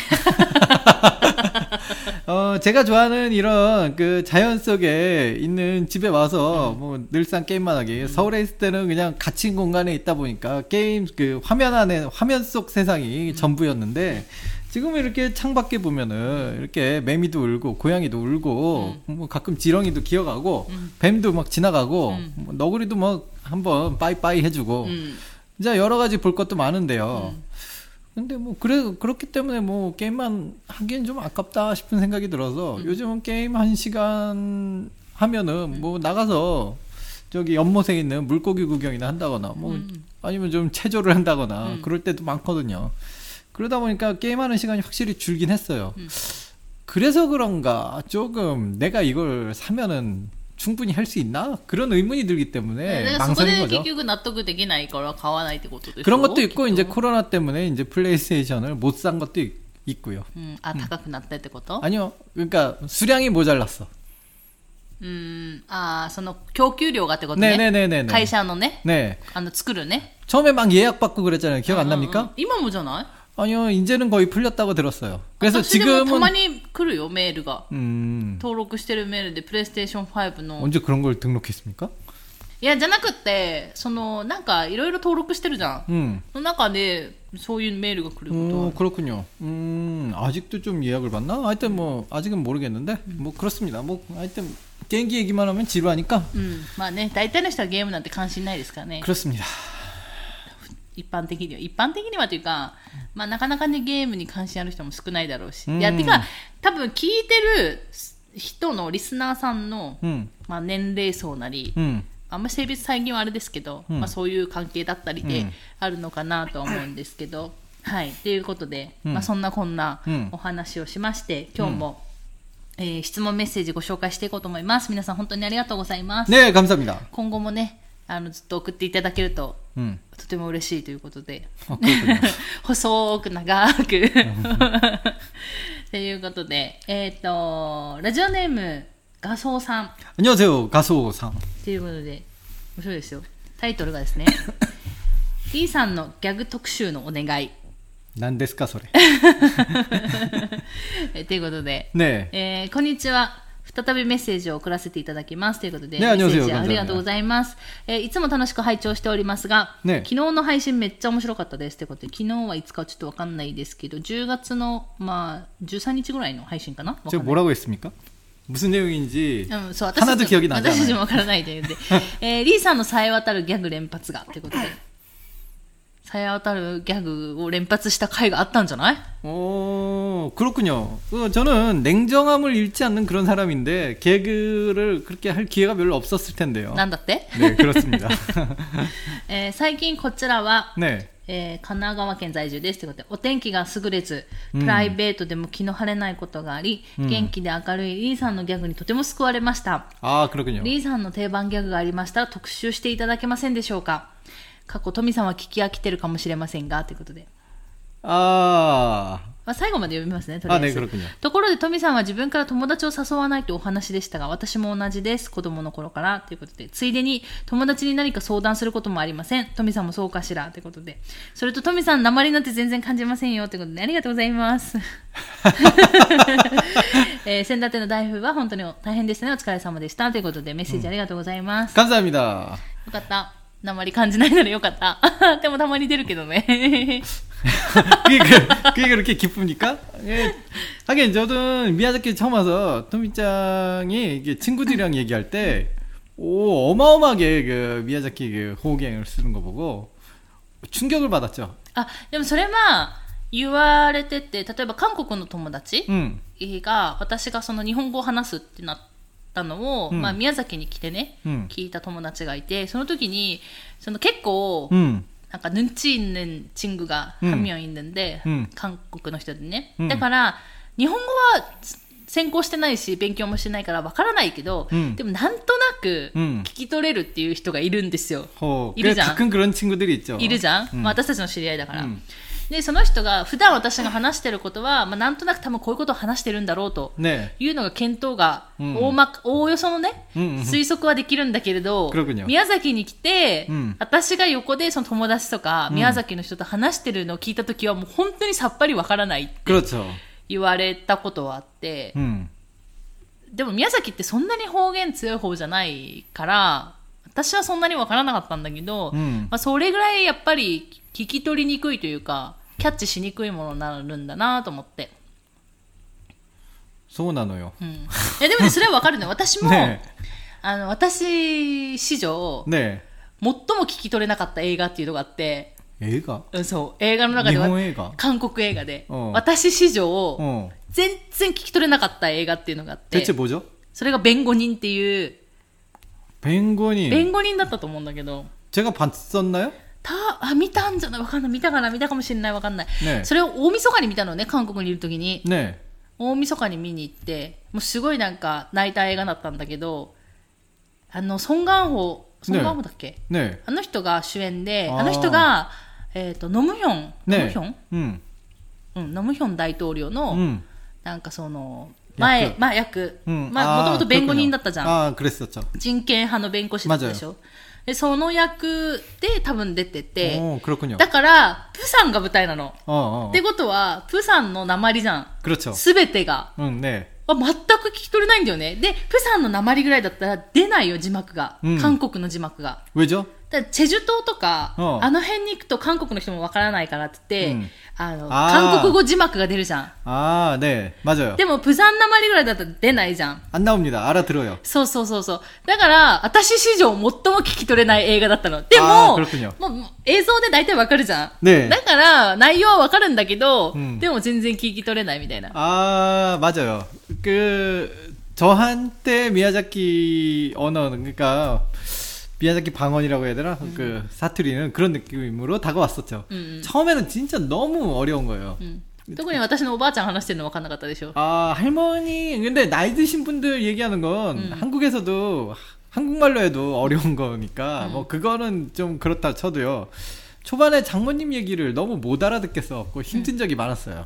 Speaker 2: 어, 제가 좋아하는 이런 그 자연 속에 있는 집에 와서 뭐 늘상 게임만 하기. 서울에 있을 때는 그냥 갇힌 공간에 있다 보니까 게임 그 화면 안에 화면 속 세상이 전부였는데 지금 이렇게 창밖에 보면은 이렇게 매미도 울고 고양이도 울고 뭐 가끔 지렁이도 기어가고 뱀도 막 지나가고 뭐 너구리도 막 한번 빠이빠이 해주고
Speaker 1: うん
Speaker 2: 진짜 여러 가지 볼 것도 많은데요. 근데 뭐 그래 그렇기 때문에 뭐 게임만 하기엔 좀 아깝다 싶은 생각이 들어서 요즘은 게임 한 시간 하면은 뭐 나가서 저기 연못에 있는 물고기 구경이나 한다거나 뭐 아니면 좀 체조를 한다거나 그럴 때도 많거든요. 그러다 보니까 게임하는 시간이 확실히 줄긴 했어요. 그래서 그런가 조금 내가 이걸 사면은 충분히 할 수 있나 그런 의문이 들기
Speaker 1: だ
Speaker 2: 때문에
Speaker 1: からそこ
Speaker 2: 망설인
Speaker 1: で
Speaker 2: 거죠.
Speaker 1: 結局納得できないから買わないってことでしょ
Speaker 2: 그런 것도 있고
Speaker 1: きっと
Speaker 2: 이제 코로나 때문에 이제 플레이스테이션을 못 산 것도 있, 있고요.
Speaker 1: うん、あ高くなったってこと
Speaker 2: 아니요, 그러니까 수량이 모자랐어.
Speaker 1: うんああその供給量がってことね
Speaker 2: 네네네네.
Speaker 1: 会社のね
Speaker 2: 네,
Speaker 1: あの作るね
Speaker 2: 처음에 막 예약 받고 그랬잖아요. 기억 안
Speaker 1: うんうん
Speaker 2: 납니까?
Speaker 1: 今もじゃない
Speaker 2: 아니요, 이제는 거의 풀렸다고 들었어요. 그래서
Speaker 1: 私でもたま
Speaker 2: 지금은
Speaker 1: に来るよメールが
Speaker 2: 음
Speaker 1: 登録してるメールでプレイステーション5の
Speaker 2: 언제 그런 걸 등록했습니까?
Speaker 1: いやじゃなくってそのなんかいろいろ登録してるじゃん
Speaker 2: 음,
Speaker 1: の中でそういうメールが来ることは
Speaker 2: 오, 그렇군요. 음, 아직도 좀 예약을 받나? 하여튼 뭐 아직은 모르겠는데 뭐 그렇습니다. 뭐 하여튼 게임기 얘기만 하면 지루하니까
Speaker 1: うんまあね大体の人はゲームなんて関心ないですからね
Speaker 2: 그렇습니다.
Speaker 1: 一般的には一般的にはというか、まあ、なかなかねゲームに関心ある人も少ないだろうし、
Speaker 2: うん
Speaker 1: いやてか多分聞いてる人のリスナーさんの、
Speaker 2: 음,
Speaker 1: まあ、年齢層なり、
Speaker 2: 음,
Speaker 1: あんま性別再現はあれですけど、
Speaker 2: うん
Speaker 1: まあ、そういう関係だったりで
Speaker 2: うん
Speaker 1: あるのかなとは思うんですけど、はいということで、
Speaker 2: うん
Speaker 1: まあ、そんなこんな
Speaker 2: うん
Speaker 1: お話をしまして今日も、えー質問メッセージご紹介していこうと思います皆さん本当にありがとうございます、
Speaker 2: 네, 감사합니다.
Speaker 1: 今後もね あのずっと送っていただけると、
Speaker 2: うん、
Speaker 1: とても嬉しいということで細く長くということで、えっ、ー、とラジオネーム画像さん。
Speaker 2: こんにちは、さん。
Speaker 1: ということで面白いですよ。タイトルがですね D さんのギャグ特集のお願い。
Speaker 2: 何ですかそ
Speaker 1: れ。ということで、
Speaker 2: ねえ
Speaker 1: えー、こんにちは。再びメッセージを送らせていただきますということで、
Speaker 2: ね
Speaker 1: メッセージ
Speaker 2: 안녕하세요
Speaker 1: ありがとうございます、えーいつも楽しく拝聴しておりますが、
Speaker 2: ね
Speaker 1: 昨日の配信めっちゃ面白かったですということで昨日はいつかちょっとわかんないですけど10月の、まあ、13日ぐらいの配信かなわかん
Speaker 2: 제가
Speaker 1: ない
Speaker 2: 뭐라고 했습니까? 무슨 내용인지
Speaker 1: うん、そう私
Speaker 2: 하나도
Speaker 1: たち
Speaker 2: 기억이
Speaker 1: も
Speaker 2: 나지
Speaker 1: 私たち
Speaker 2: 않아요.
Speaker 1: もわからないというんで、えーリーさんの冴え渡るギャグ連発がということで冴え渡るギャグを連発した回があったんじゃない
Speaker 2: 어, 그렇군요. 어, 저는 냉정함을 잃지 않는 그런 사람인데 개그를 그렇게 할 기회가 별로 없었을 텐데요.
Speaker 1: なんだって
Speaker 2: 네, 그렇습니다.
Speaker 1: えー最近こちらは、
Speaker 2: 네.
Speaker 1: えー神奈川県在住ですということでお天気が優れずプライベートでも気の晴れないことがあり、元気で明るいリーさんのギャグにとても救われました
Speaker 2: 아, 그렇군요.
Speaker 1: リーさんの定番ギャグがありましたら特集していただけませんでしょうか過去富さんは聞き飽きてるかもしれませんがということで、
Speaker 2: 아,
Speaker 1: まあ、最後まで読みますね、とりあえず。ところで、トミさんは自分から友達を誘わないとお話でしたが、私も同じです。子供の頃から。ということで、ついでに友達に何か相談することもありません。トミさんもそうかしら。ということで。それと、トミさん、鉛なんて全然感じませんよ。ということで、ありがとうございます。えー、先立ての台風は本当に大変でしたね。お疲れ様でした。ということで、メッセージありがとうございます。
Speaker 2: かず、感謝합니
Speaker 1: よかった。鉛感じないならよかったでもたまに出るけどね
Speaker 2: 그게, 그- 그게 그렇게 기쁩니까? 예. 하긴 저도 미야자키 처음 와서 토미짱이 이게 친구들이랑 얘기할 때, 오, 어마어마하게 그 미야자키 그 호갱을 쓰는 거 보고 충격을 받았죠.
Speaker 1: あでもそれは言われてて例えば韓国の友達
Speaker 2: 음,
Speaker 1: が私がその日本語を話すってなっ たのを、
Speaker 2: うん
Speaker 1: まあ、宮崎に来てね、
Speaker 2: うん
Speaker 1: 聞いた友達がいてその時にその結構、
Speaker 2: 음,
Speaker 1: なんかヌンチーヌンチングが
Speaker 2: うん
Speaker 1: ハミョンいるんで、
Speaker 2: うん
Speaker 1: 韓国の人でね、
Speaker 2: うん
Speaker 1: だから日本語は専攻してないし勉強もしてないからわからないけど、
Speaker 2: うん
Speaker 1: でもなんとなく
Speaker 2: うん
Speaker 1: 聞き取れるっていう人がいるんですよ、
Speaker 2: 어, 그
Speaker 1: 이르장.
Speaker 2: 가끔 그런 친구들이 있죠.
Speaker 1: いるじゃん、
Speaker 2: うん
Speaker 1: まあ、私たちの知り合いだから、
Speaker 2: うん
Speaker 1: でその人が普段私が話してることは、まあ、なんとなく多分こういうことを話してるんだろうと
Speaker 2: ね
Speaker 1: いうのが見当が大,、まおおよそのね、推測はできるんだけれど宮崎に来て、私が横でその友達とか宮崎の人と話してるのを聞いた時はもう本当にさっぱりわからないって言われたことはあって。でも宮崎ってそんなに方言強い方じゃないから私はそんなに分からなかったんだけど、
Speaker 2: うん、
Speaker 1: まあ、それぐらいやっぱり聞き取りにくいというかキャッチしにくいものになるんだなと思って。
Speaker 2: そうなのよ、
Speaker 1: うん、いやでも、ね、それは分かるね私も、
Speaker 2: ね、
Speaker 1: あの私史上、
Speaker 2: ね、
Speaker 1: 最も聞き取れなかった映画っていうのがあって。
Speaker 2: 映画？
Speaker 1: そう。映画の中では韓国映画で、
Speaker 2: うん、
Speaker 1: 私史上、全然聞き取れなかった映画っていうのがあって。それが「弁護人」っていう
Speaker 2: 뱅고님.
Speaker 1: 弁護人だったと思うんだけど、
Speaker 2: 제가 봤었나요?
Speaker 1: た、あ、見たんじゃないわかんない。見たかな見たかもしれないわかんない。
Speaker 2: ね
Speaker 1: それを大晦日に見たのね、韓国にいる時に。
Speaker 2: 네.
Speaker 1: 大晦日に見に行って、もうすごいなんか泣いた映画だったんだけど、あの、ソン・ガンホ、ソン・ガンホだっけ、
Speaker 2: 네.
Speaker 1: あの人が主演で、
Speaker 2: あー
Speaker 1: あの人が、えっ、と、ノムヒョン、ノム
Speaker 2: 네.
Speaker 1: ヒョン
Speaker 2: 음.
Speaker 1: うん、ノムヒョン大統領の、
Speaker 2: 음.
Speaker 1: なんかその、
Speaker 2: 役
Speaker 1: 前、まあ役。
Speaker 2: うん、
Speaker 1: まあ、もともと弁護人だったじゃん。
Speaker 2: ああ、クレスだった。
Speaker 1: 人権派の弁護士だったでしょ。で、その役で多分出てて。だから、プサンが舞台なの。ってことは、プサンの鉛じゃん。すべてが。
Speaker 2: うん
Speaker 1: ね。全く聞き取れないんだよね。で、プサンの鉛ぐらいだったら出ないよ、字幕が。韓国の字幕が。
Speaker 2: 왜죠
Speaker 1: だからチェジュ島とか、
Speaker 2: うん
Speaker 1: あの辺に行くと韓国の人もわからないからって言って、
Speaker 2: うん
Speaker 1: あの、
Speaker 2: あー
Speaker 1: 韓国語字幕が出るじゃん。
Speaker 2: 아, 네. 맞아요.
Speaker 1: でも、プサン鉛ぐらいだったら出ないじゃん。
Speaker 2: 안 나옵니다. 알아들어요.
Speaker 1: そうそうそうそう。だから、私史上最も聞き取れない映画だったの。でも
Speaker 2: あー그렇군요、
Speaker 1: もうもう映像で大体わかるじゃん。
Speaker 2: ねえ
Speaker 1: だから、内容はわかるんだけど、
Speaker 2: うん
Speaker 1: でも全然聞き取れないみたいな。
Speaker 2: 아, 맞아요. 그, 저한테 미야자키 언어, 그러니까, 미야자키 방언이라고 해야 되나? 그, 사투리는 그런 느낌으로 다가왔었죠.
Speaker 1: 음, 음.
Speaker 2: 처음에는 진짜 너무 어려운 거예요.
Speaker 1: うん特に私のおばあちゃん話してるの分かんなかったでしょ。
Speaker 2: 아, 할머니, 근데 나이 드신 분들 얘기하는 건
Speaker 1: 음.
Speaker 2: 한국에서도 한국말로 해도 어려운 거니까
Speaker 1: 음.
Speaker 2: 뭐 그거는 좀 그렇다 쳐도요. 초반에 장모님 얘기를 너무 못 알아듣겠어갖고 힘든 적이 많았어요.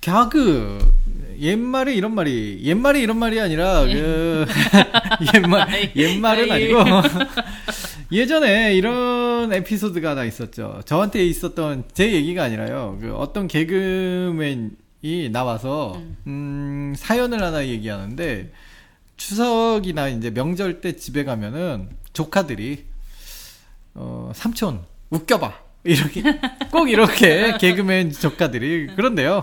Speaker 2: 갸그 옛말에 이런 말이 옛말에 이런 말이 아니라 그 옛말 옛말은 아니고 예전에 이런 에피소드가 하나 있었죠. 저한테 있었던 제 얘기가 아니라요. 그 어떤 개그맨이 나와서 음 사연을 하나 얘기하는데 추석이나 이제 명절 때 집에 가면은 조카들이 어 삼촌 웃겨봐 이렇게 꼭 이렇게 개그맨 조카들이 그런데요.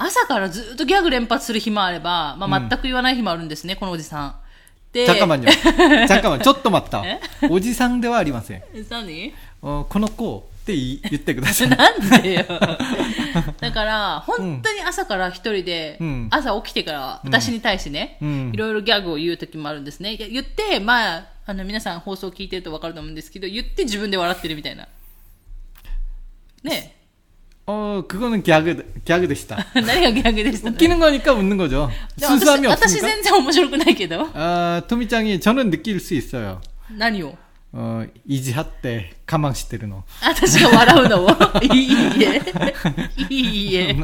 Speaker 1: 朝からずっとギャグ連発する日もあれば、まあ、全く言わない日もあるんですね、このおじさん。で、
Speaker 2: 잠깐만요. 잠깐만. 쪼또 맞다.
Speaker 1: 에?
Speaker 2: 오지상 대화 ありません.
Speaker 1: 何
Speaker 2: 어, この子って言い言ってください.
Speaker 1: なんでよ。だから、本当に朝から一人で、
Speaker 2: うん
Speaker 1: 朝起きてから私に対してね、
Speaker 2: うん
Speaker 1: いろいろギャグを言う時もあるんですね。いや言って、まあ、あの、皆さん放送聞いてると分かると思うんですけど、言って自分で笑ってるみたいな。ね
Speaker 2: 어, 그거는 개그 개그 でした.
Speaker 1: え何がギャグでしたね。
Speaker 2: 웃기는 거니까 웃는 거죠.
Speaker 1: でも私
Speaker 2: 순수함이
Speaker 1: 私
Speaker 2: 없으니까.
Speaker 1: 全然面白くないけど。
Speaker 2: 아, 토미짱이 저는 느낄 수 있어요.
Speaker 1: 何を
Speaker 2: 어, 이지하때 가망시테르노.
Speaker 1: 私が笑うのをいいえ。いいえ。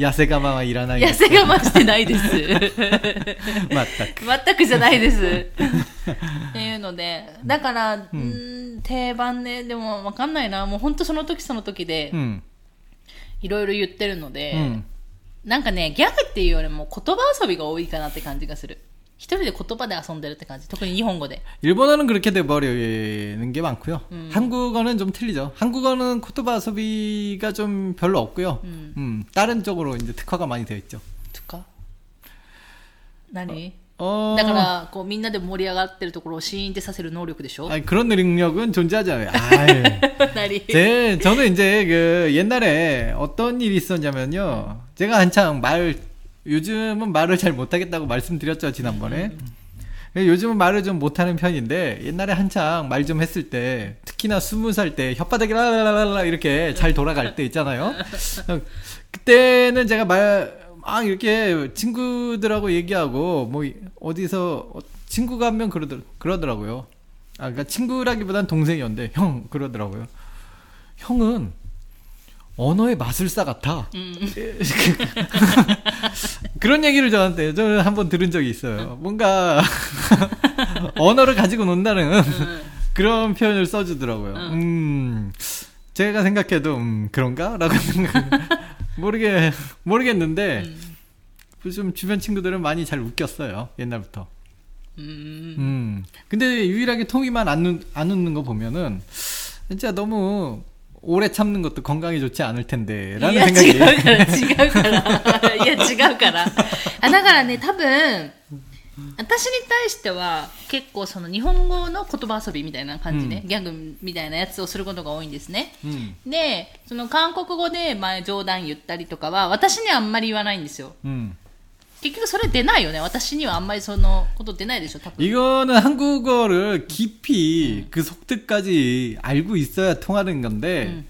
Speaker 2: 야세 가망은 일하나이.
Speaker 1: 痩せ我慢してないです。
Speaker 2: 맞다.
Speaker 1: 全くじゃないです。っていうので、だから、うーん、定番ね、でもわかんないな。もう本当その時その時で、
Speaker 2: 음.
Speaker 1: いろいろ言ってるので、
Speaker 2: 음.
Speaker 1: なんかね、ギャグっていうよりも言葉遊びが多いかなって感じがする。一人で言葉で遊んでるって感じ。特に日本語で。
Speaker 2: 일본어는 그렇게 돼버리는 게 많고요. 한국어는 좀 틀리죠. 한국어는 코토바 소비가 좀 별로 없고요. 음, 다른 쪽으로 이제 특화가 많이 되어 있죠.
Speaker 1: とか何
Speaker 2: 어,
Speaker 1: だから、こうみんなで盛り上がってるところをシーンってさせる能力でしょ
Speaker 2: 아니, 그런 능력은 존재하지 않아요. 아유.
Speaker 1: 何
Speaker 2: 제, 저는 이제 그 옛날에 어떤 일이 있었냐면요. 제가 한창 말 요즘은 말을 잘 못하겠다고 말씀드렸죠 지난번에. 예, 요즘은 말을 좀 못하는 편인데 옛날에 한창 말 좀 했을 때 특히나 스무 살 때 혓바닥이 라라라라 이렇게 잘 돌아갈 때 있잖아요. 어, 그때는 제가 말 막 이렇게 친구들하고 얘기하고 뭐 어디서 어, 친구가 한 명 그러더, 그러더라고요. 아 그러니까 친구라기보단 동생이었는데 형 그러더라고요. 형은 언어의 마술사 같아. 그런 얘기를 저한테 저는 한번 들은 적이 있어요. 뭔가 언어를 가지고 논다는 그런 표현을 써주더라고요. 음, 제가 생각해도 음, 그런가?라고 생각. 모르게 모르겠는데 좀 주변 친구들은 많이 잘 웃겼어요 옛날부터.
Speaker 1: 음.
Speaker 2: 음. 근데 유일하게 통이만 안, 웃, 안 웃는 거 보면은 진짜 너무 오래 참는 것도 건강에 좋지 않을 텐데
Speaker 1: い
Speaker 2: 라는
Speaker 1: や
Speaker 2: 생각이
Speaker 1: 違うから違うからいや違うからあだからね多分 私に対しては結構その日本語の言葉遊びみたいな感じで、
Speaker 2: う
Speaker 1: ギャグみたいなやつをすることが多いんですね
Speaker 2: 음.
Speaker 1: でその韓国語でまあ冗談言ったりとかは私にはあんまり言わないんですよ
Speaker 2: 음.
Speaker 1: 結局それ出ないよね私にはあんまりそのこと出ないでしょ多分
Speaker 2: 이거는 한국어를 깊이 그 속뜻까지 알고 있어야 통하는 건데
Speaker 1: 음.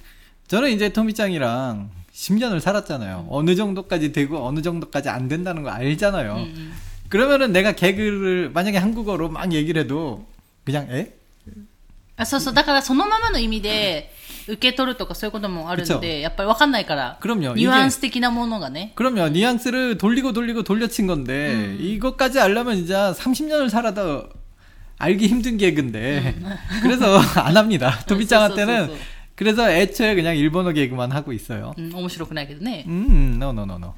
Speaker 2: 저는 이제 토미짱이랑 10년을 살았잖아요. 어느 정도까지 되고 어느 정도까지 안 된다는 거 알잖아요.
Speaker 1: 음,
Speaker 2: 그러면은 내가 개그를 만약에 한국어로 막 얘기를 해도 그냥 에?
Speaker 1: あそうそうだからそのままの意味で受け取るとかそういうこともあるのでやっぱり分かんないから
Speaker 2: 그럼요.
Speaker 1: ニュアン
Speaker 2: 이게
Speaker 1: ス的なものがね
Speaker 2: 그럼요. 뉘앙스를 돌리고 돌리고 돌려친 건데 이것까지 알려면 진짜 30년을 살아도 알기 힘든 개그인데 그래서 안 합니다. 토미짱한테는
Speaker 1: 쏘, 쏘, 쏘.
Speaker 2: 그래서 애초에 그냥 일본어 개그만 하고 있어요.
Speaker 1: うん、面白くないけどね。
Speaker 2: 음, no, no, no, no.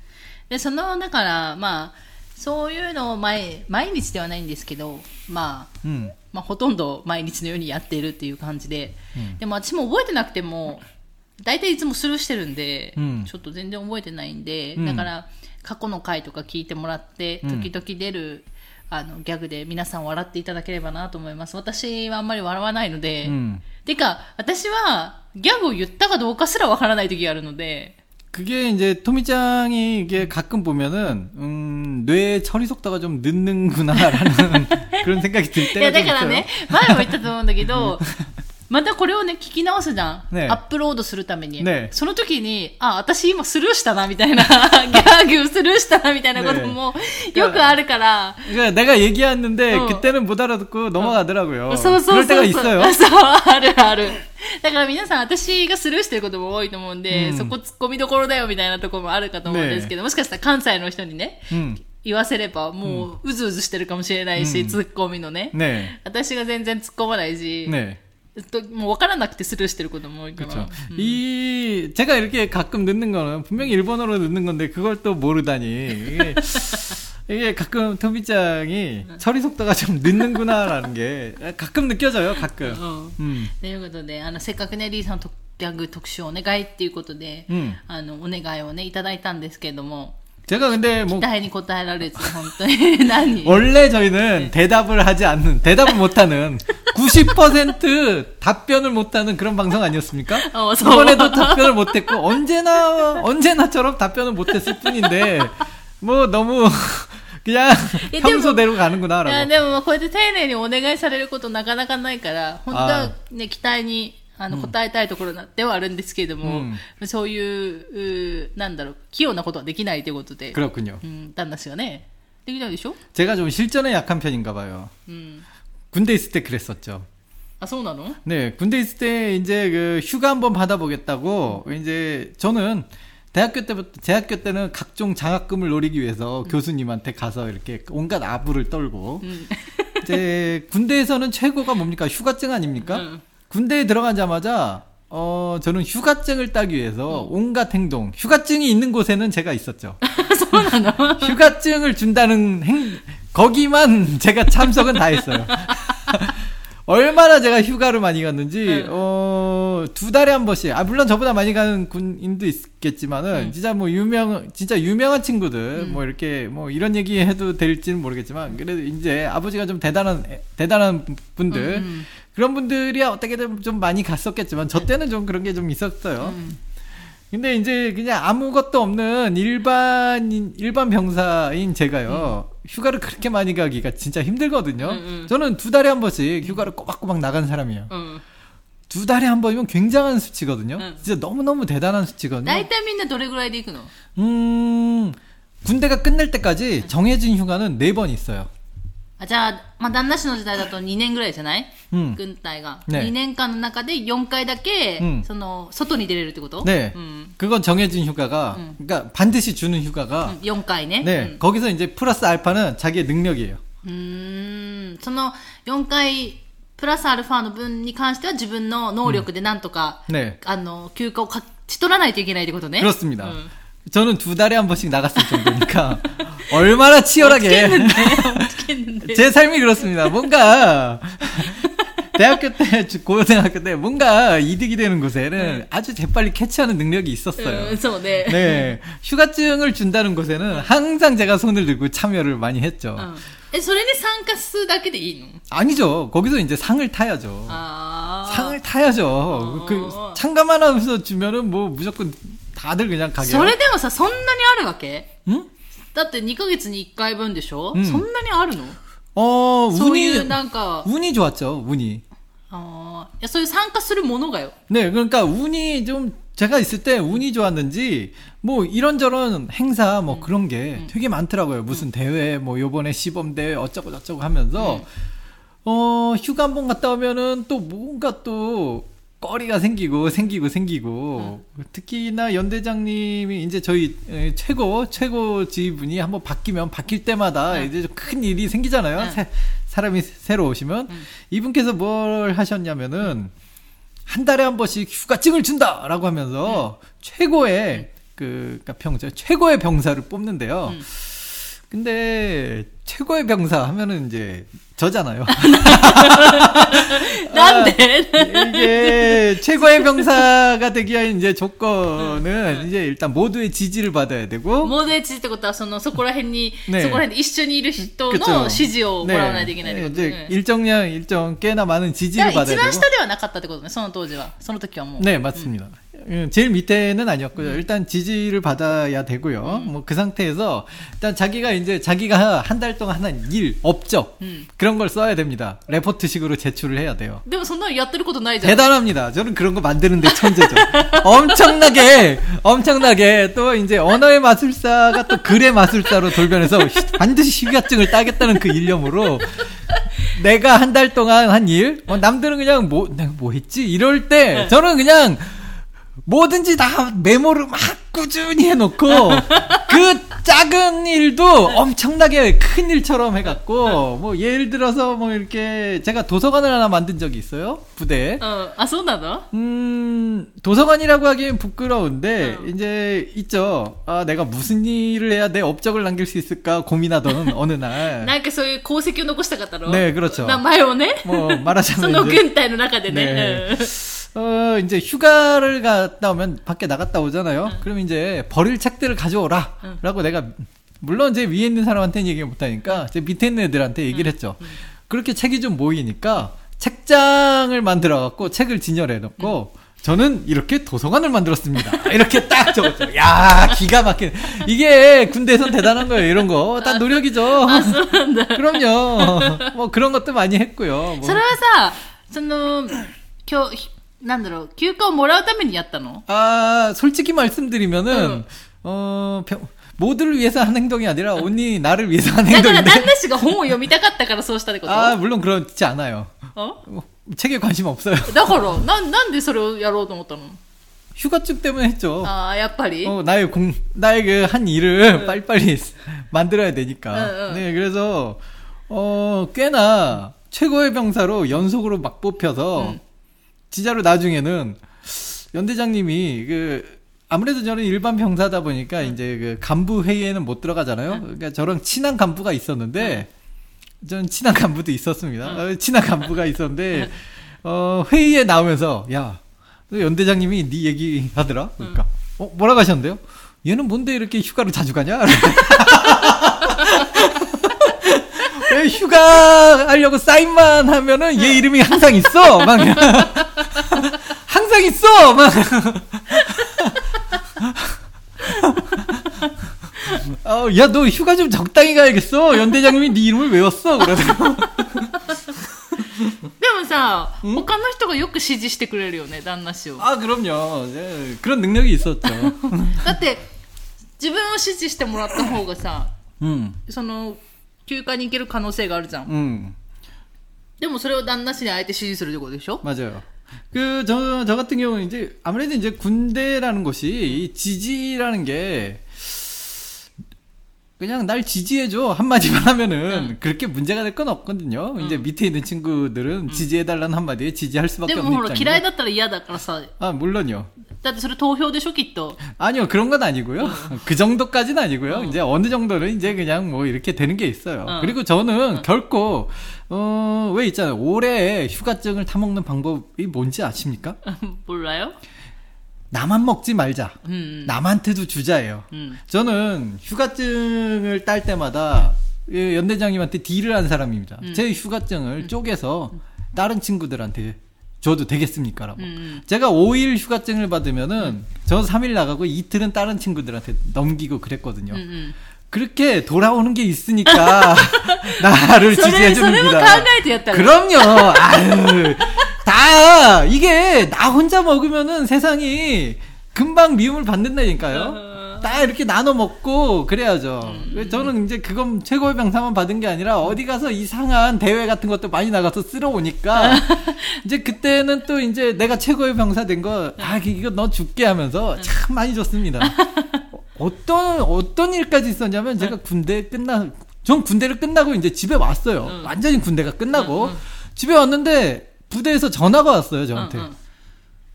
Speaker 1: で、その、だから、まあ、 そういうのを毎毎日ではないんですけど、まあ、
Speaker 2: 음,
Speaker 1: まあ、ほとんど毎日のようにやっているっていう感じで、
Speaker 2: うん。
Speaker 1: でも私も覚えてなくても、大体いつもスルーしてるんで、
Speaker 2: うん。
Speaker 1: ちょっと全然覚えてないんで、
Speaker 2: うん。
Speaker 1: だから、過去の回とか聞いてもらって、
Speaker 2: うん。
Speaker 1: 時々出る、あの、ギャグで皆さん笑っていただければなと思います。私はあんまり笑わないので、
Speaker 2: 음.
Speaker 1: てか、私は、ギャグを言ったかどうかすらわからない時があるので、
Speaker 2: 그게 이제 토미짱이 이게 가끔 보면은 음, 뇌 처리 속도가 좀 늦는구나라는 그런 생각이 들
Speaker 1: い
Speaker 2: 때가
Speaker 1: や、
Speaker 2: 좀
Speaker 1: だから
Speaker 2: 있어요.
Speaker 1: ね、前も言ったと思うんだけど、 またこれをね、聞き直すじゃん。
Speaker 2: ね
Speaker 1: アップロードするために。
Speaker 2: ね
Speaker 1: その時に、あ、私今スルーしたな、みたいな、ギャグスルーしたな、みたいなことも、よくあるから、
Speaker 2: 그러니까 내가 얘기했는데
Speaker 1: 어.
Speaker 2: 그때는 못 알아듣고 넘어가더라고요.
Speaker 1: そうそう
Speaker 2: 그럴
Speaker 1: そう
Speaker 2: 때가
Speaker 1: そう。
Speaker 2: 있어요.
Speaker 1: そう、あるある。だから皆さん、私がスルーしてることも多いと思うんで、
Speaker 2: うん
Speaker 1: そこ突っ込みどころだよ、みたいなところもあるかと思うんですけど、もしかしたら関西の人にね、
Speaker 2: 음,
Speaker 1: 言わせれば、もう、うずうずしてるかもしれないし、
Speaker 2: うん
Speaker 1: 突っ込みのね。
Speaker 2: 네,
Speaker 1: 私が全然突っ込まないし、
Speaker 2: 네.
Speaker 1: ともう分からなくてスルーしてることも多いから。
Speaker 2: 그렇죠. 이 제가 이렇게 가끔 늦는 거는 분명히 일본어로 늦는 건데 그걸 또 모르다니 이게, 이게 가끔 토미짱이 처리 속도가 좀 늦는구나라는 게 가끔 느껴져요. 가끔.
Speaker 1: うん。
Speaker 2: 음,
Speaker 1: ということで、あの、せっかくね、リーさんとギャグ特集お願いっていうことで、
Speaker 2: 음.
Speaker 1: あの、お願いをね、いただいたんですけれども、
Speaker 2: 제가 근데 뭐
Speaker 1: 期待に応えられず、本当に、何
Speaker 2: 원래 저희는 대답을 하지 않는 대답을 못하는 90% 답변을 못하는 그런 방송 아니었습니까?
Speaker 1: 어, 저-
Speaker 2: 이번에도 답변을 못했고 언제나 언제나처럼 답변을 못했을 뿐인데 뭐 너무 그냥
Speaker 1: 예,
Speaker 2: 평소대로
Speaker 1: いや
Speaker 2: 가는구나라고.
Speaker 1: でもまあこうやって丁寧にお願いされることなかなかないから、本当はね、期待に あの応えたいところなではあるんですけれども、そういう、うなんだろう、器用なことはできないということで、
Speaker 2: 그렇군요.
Speaker 1: うん、旦那氏がね、できないでしょ
Speaker 2: 제가 좀 실전에 약한 편인가 봐요.
Speaker 1: うん。
Speaker 2: 군대 있을 때 그랬었죠.
Speaker 1: あ、そうなの
Speaker 2: 네, 군대 있을 때 이제 그 휴가 한번 받아보겠다고 이제 저는 대학교 때부터 대학교 때는 각종 장학금을 노리기 위해서 교수님한테 가서 이렇게 온갖 아부를 떨고
Speaker 1: 음.
Speaker 2: 이제 군대에서는 최고가 뭡니까 휴가증 아닙니까? 군대에 들어가자마자 어, 저는 휴가증을 따기 위해서 음. 온갖 행동, 휴가증이 있는 곳에는 제가 있었죠.
Speaker 1: 서운하나?
Speaker 2: 휴가증을 준다는 행, 거기만 제가 참석은 다 했어요. 얼마나 제가 휴가를 많이 갔는지,
Speaker 1: 네.
Speaker 2: 어, 두 달에 한 번씩, 아, 물론 저보다 많이 가는 군인도 있겠지만은, 음. 진짜 뭐 유명, 진짜 유명한 친구들, 음. 뭐 이렇게, 뭐 이런 얘기 해도 될지는 모르겠지만, 그래도 이제 아버지가 좀 대단한, 대단한 분들,
Speaker 1: 음. 음.
Speaker 2: 그런 분들이 어떻게든 좀 많이 갔었겠지만 저 네. 때는 좀 그런 게 좀 있었어요.
Speaker 1: 음.
Speaker 2: 근데 이제 그냥 아무것도 없는 일반인 일반 병사인 제가요 음. 휴가를 그렇게 많이 가기가 진짜 힘들거든요.
Speaker 1: 음, 음.
Speaker 2: 저는 두 달에 한 번씩 휴가를 꼬박꼬박 나간 사람이에요.
Speaker 1: 음.
Speaker 2: 두 달에 한 번이면 굉장한 수치거든요.
Speaker 1: 음.
Speaker 2: 진짜 너무너무 대단한 수치거든요.
Speaker 1: 나이 때문에 どれぐらい 出るかな.
Speaker 2: 음, 군대가 끝날 때까지 정해진 휴가는 네 번 있어요.
Speaker 1: あ、じゃあ、まあ、旦那氏の時代だと2年ぐらいじゃない、
Speaker 2: 음.
Speaker 1: 軍隊が。
Speaker 2: ね
Speaker 1: 2年間の中で4回だけ、
Speaker 2: うん
Speaker 1: その、外に出れるってこと
Speaker 2: 네.
Speaker 1: うん。
Speaker 2: 그건 정해진 휴가가,
Speaker 1: 음.
Speaker 2: 그러니까 반드시 주는 휴가가,
Speaker 1: うん4回ね。
Speaker 2: 네. 거기서 이제 플러스 알파는 자기의 능력이에요.
Speaker 1: うん。うーん。その、4回、プラスアルファの分に関しては自分の能力でなんとか、
Speaker 2: 네.
Speaker 1: あの、休暇を勝ち取らないといけないってことね。
Speaker 2: 그렇습니다.
Speaker 1: うん。
Speaker 2: 저는 두 달에 한 번씩 나갔을 정도니까, 얼마나 치열하게.
Speaker 1: つけんで
Speaker 2: 제 삶이 그렇습니다. 뭔가, 대학교 때, 주- 고등학교 때 뭔가 이득이 되는 곳에는 아주 재빨리 캐치하는 능력이
Speaker 1: う
Speaker 2: 있었어요.
Speaker 1: ん、そうね。
Speaker 2: 네. 휴가증을 준다는 곳에는 항상 제가 손을 들고 참여를 많이 했죠.
Speaker 1: うん。え、それに参加するだけでいいの
Speaker 2: 아니죠. 거기서 이제 상을 타야죠.
Speaker 1: ああ。
Speaker 2: 상을 타야죠.
Speaker 1: 어.
Speaker 2: 그 참가만 하면서 주면은 뭐 무조건 다들 그냥 가게.
Speaker 1: それでもさ、そんなにあるわけ
Speaker 2: 응?
Speaker 1: だって2ヶ月に1回分でしょ、
Speaker 2: うん
Speaker 1: そんなにあるの
Speaker 2: 어,
Speaker 1: そういう
Speaker 2: 운이
Speaker 1: なんか、
Speaker 2: 운이 좋았죠. 운이.
Speaker 1: あーいやそういう参加するものがよ。
Speaker 2: 네, 그러니까 운이 좀 제가 있을 때 운이 좋았는지 뭐 이런저런 행사 뭐 그런 게 되게 많더라고요. 무슨 대회 뭐 요번에 시범 대회 어쩌고 저쩌고 하면서 어 휴가 한 번 갔다 오면은 또 뭔가 또 거리가 생기고 생기고 생기고 특히나 연대장님이 이제 저희 에, 최고 최고 지분이 한번 바뀌면 바뀔 때마다
Speaker 1: 응.
Speaker 2: 이제 좀큰 일이 생기잖아요.
Speaker 1: 응.
Speaker 2: 새- 사람이 새로 오시면 이분께서 뭘 하셨냐면은 한 달에 한 번씩 휴가증을 준다라고 하면서 최고의 그 그러니까 병사 최고의 병사를 뽑는데요.
Speaker 1: 음.
Speaker 2: 근데 최고의 병사 하면은 이제 저잖아요.
Speaker 1: なんで
Speaker 2: 이게 최고의 병사가 되기 위한 이제 조건은 이제 일단 모두의 지지를 받아야 되고
Speaker 1: モデチってことは、その、そこら辺に、
Speaker 2: ね
Speaker 1: そこら辺で一緒にいる人
Speaker 2: 그쵸
Speaker 1: の指示をもらわないといけないってこと
Speaker 2: 이제
Speaker 1: ね。
Speaker 2: 일정량 일정 꽤나 많은
Speaker 1: だ
Speaker 2: 지지를
Speaker 1: から
Speaker 2: 받아야
Speaker 1: 一番
Speaker 2: 되고
Speaker 1: 下ではなかったってことね、その当時は。その時はもう。
Speaker 2: 네, 맞습니다. 음, 예, 제일 밑에는 아니었고요. 일단 지지를 받아야 되고요. 뭐 그 상태에서 일단 자기가 이제 자기가 한 달 동안 하는 일, 업적 그런 걸 써야 됩니다. 레포트식으로 제출을 해야 돼요.
Speaker 1: 근데 선나 야들 것도 나이
Speaker 2: 대단합니다. 저는 그런 거 만드는데 천재죠. 엄청나게 엄청나게 또 이제 언어의 마술사가 또 글의 마술사로 돌변해서 반드시 시가증을 따겠다는 그 일념으로 내가 한 달 동안 한 일, 어, 남들은 그냥 뭐, 내가 뭐 했지? 이럴 때, 저는 그냥 뭐든지 다 메모를 막 꾸준히 해놓고 그 작은 일도 엄청나게 큰 일처럼 해갖고 뭐 예를 들어서 뭐 이렇게 제가 도서관을 하나 만든 적이 있어요 부대에
Speaker 1: うん。あ、そうなの
Speaker 2: 음 도서관이라고 하기엔 부끄러운데
Speaker 1: 응.
Speaker 2: 이제 있죠 아 내가 무슨 일을 해야 내 업적을 남길 수 있을까 고민하던 어느 날
Speaker 1: なんかそういう功績を残したかったの
Speaker 2: ね그렇죠
Speaker 1: 名前をね。
Speaker 2: 뭐
Speaker 1: そ
Speaker 2: 말하자면
Speaker 1: の
Speaker 2: 이제
Speaker 1: 軍隊の中でね。
Speaker 2: 네.
Speaker 1: うん
Speaker 2: 어, 이제 휴가를 갔다 오면 밖에 나갔다 오잖아요. 그럼 이제 버릴 책들을 가져오라.
Speaker 1: 응.
Speaker 2: 라고 내가, 물론 제 위에 있는 사람한테는 얘기 못 하니까 제 밑에 있는 애들한테 얘기를 했죠. 그렇게 책이 좀 모이니까 책장을 만들어 갖고 책을 진열해 놓고 저는 이렇게 도서관을 만들었습니다. 이렇게 딱 적었죠. 야, 기가 막힌. 이게 군대에선 대단한 거예요. 이런 거. 다 노력이죠.
Speaker 1: あ、そうなんだ。
Speaker 2: 그럼요. 뭐 그런 것도 많이 했고요. 뭐.
Speaker 1: それはさ、その、今日、 なんだろう、休暇をもらうためにやったの
Speaker 2: 아, 솔직히 말씀드리면은,
Speaker 1: 응.
Speaker 2: 어, 병- 모두를 위해서 한 행동이 아니라 온니 나를 위해서 한
Speaker 1: だから
Speaker 2: 행동인데.
Speaker 1: 旦那氏が本を読みたかったからそうしたってこと
Speaker 2: 아, 물론 그렇지 않아요.
Speaker 1: あ
Speaker 2: 뭐, 책에 관심 없어요.
Speaker 1: だから、な、なんでそれをやろうと思ったの
Speaker 2: 휴가증 때문에 했죠.
Speaker 1: ああ、やっぱり、
Speaker 2: 어, 나의 공, 나의 그 한 일을 빨리빨리 만들어야 되니까.
Speaker 1: 응, 응.
Speaker 2: 네, 그래서, 어, 꽤나 최고의 병사로 연속으로 막 뽑혀서,
Speaker 1: 응.
Speaker 2: 진짜로 나중에는 연대장님이 그, 아무래도 저는 일반 병사다 보니까 이제 그 간부 회의에는 못 들어가잖아요. 그러니까 저랑 친한 간부가 있었는데, 저는 친한 간부도 있었습니다. 어, 친한 간부가 있었는데, 어, 회의에 나오면서, 야, 너 연대장님이 네 얘기 하더라? 그러니까, 어, 뭐라고 하셨는데요? 얘는 뭔데 이렇게 휴가를 자주 가냐? 예, 휴가 하려고 사인만 하면은 얘 이름이 항상 있어. 막 항상 있어. 막 어, 야, 너 휴가 좀 적당히 가야겠어. 연대장님이 네 이름을 외웠어. 그래서. でもさ他の人がよく指示してくれるよね旦那氏をあ그럼요
Speaker 1: 그런능력이있었죠だって自分を指示してもらった方がさ、うん、その 休暇に行ける可能性があるじゃん。
Speaker 2: 음,
Speaker 1: でもそれを旦那氏にあえて指示するってことでしょ
Speaker 2: 맞아요. 그, 저, 저 같은 경우는 이제, 아무래도 이제 군대라는 곳이, 이 지지라는 게, 그냥 날 지지해줘. 한마디만 하면은, 그렇게 문제가 될 건 없거든요. 이제 밑에 있는 친구들은 지지해달라는 한마디에 지지할 수밖에
Speaker 1: でも
Speaker 2: 없는
Speaker 1: ほら、嫌い
Speaker 2: 입장이고.
Speaker 1: だったら嫌だからさ、
Speaker 2: 아, 물론요.
Speaker 1: だってそれ投票でしょ、きっと。
Speaker 2: 아니요, 그런 건 아니고요. 그 정도까지는 아니고요.
Speaker 1: 어.
Speaker 2: 이제 어느 정도는 이제 그냥 뭐 이렇게 되는 게 있어요.
Speaker 1: 어.
Speaker 2: 그리고 저는 결코, 어, 왜 있잖아요. 올해 휴가증을 타먹는 방법이 뭔지 아십니까?
Speaker 1: 몰라요?
Speaker 2: 나만 먹지 말자.
Speaker 1: 음,
Speaker 2: 남한테도 주자예요.
Speaker 1: 음.
Speaker 2: 저는 휴가증을 딸 때마다 예, 연대장님한테 딜을 한 사람입니다.
Speaker 1: 음.
Speaker 2: 제 휴가증을 쪼개서 다른 친구들한테 줘도 되겠습니까라고.
Speaker 1: 음.
Speaker 2: 제가 5일 휴가증을 받으면은 저는 3일 나가고 이틀은 다른 친구들한테 넘기고 그랬거든요.
Speaker 1: 음.
Speaker 2: 그렇게 돌아오는 게 있으니까 나를 지지해 줍니다. 그럼요. 아유. 다 이게 나 혼자 먹으면은 세상이 금방 미움을 받는다니까요. 다 이렇게 나눠 먹고 그래야죠. 저는 이제 그건 최고의 병사만 받은 게 아니라 어디 가서 이상한 대회 같은 것도 많이 나가서 쓸어 오니까 이제 그때는 또 이제 내가 최고의 병사 된 거 아 이거 너 죽게 하면서 참 많이 줬습니다. 어떤 어떤 일까지 있었냐면 제가 군대 끝나 전 군대를 끝나고 이제 집에 왔어요.
Speaker 1: 응.
Speaker 2: 완전히 군대가 끝나고
Speaker 1: 응, 응.
Speaker 2: 집에 왔는데 부대에서 전화가 왔어요 저한테.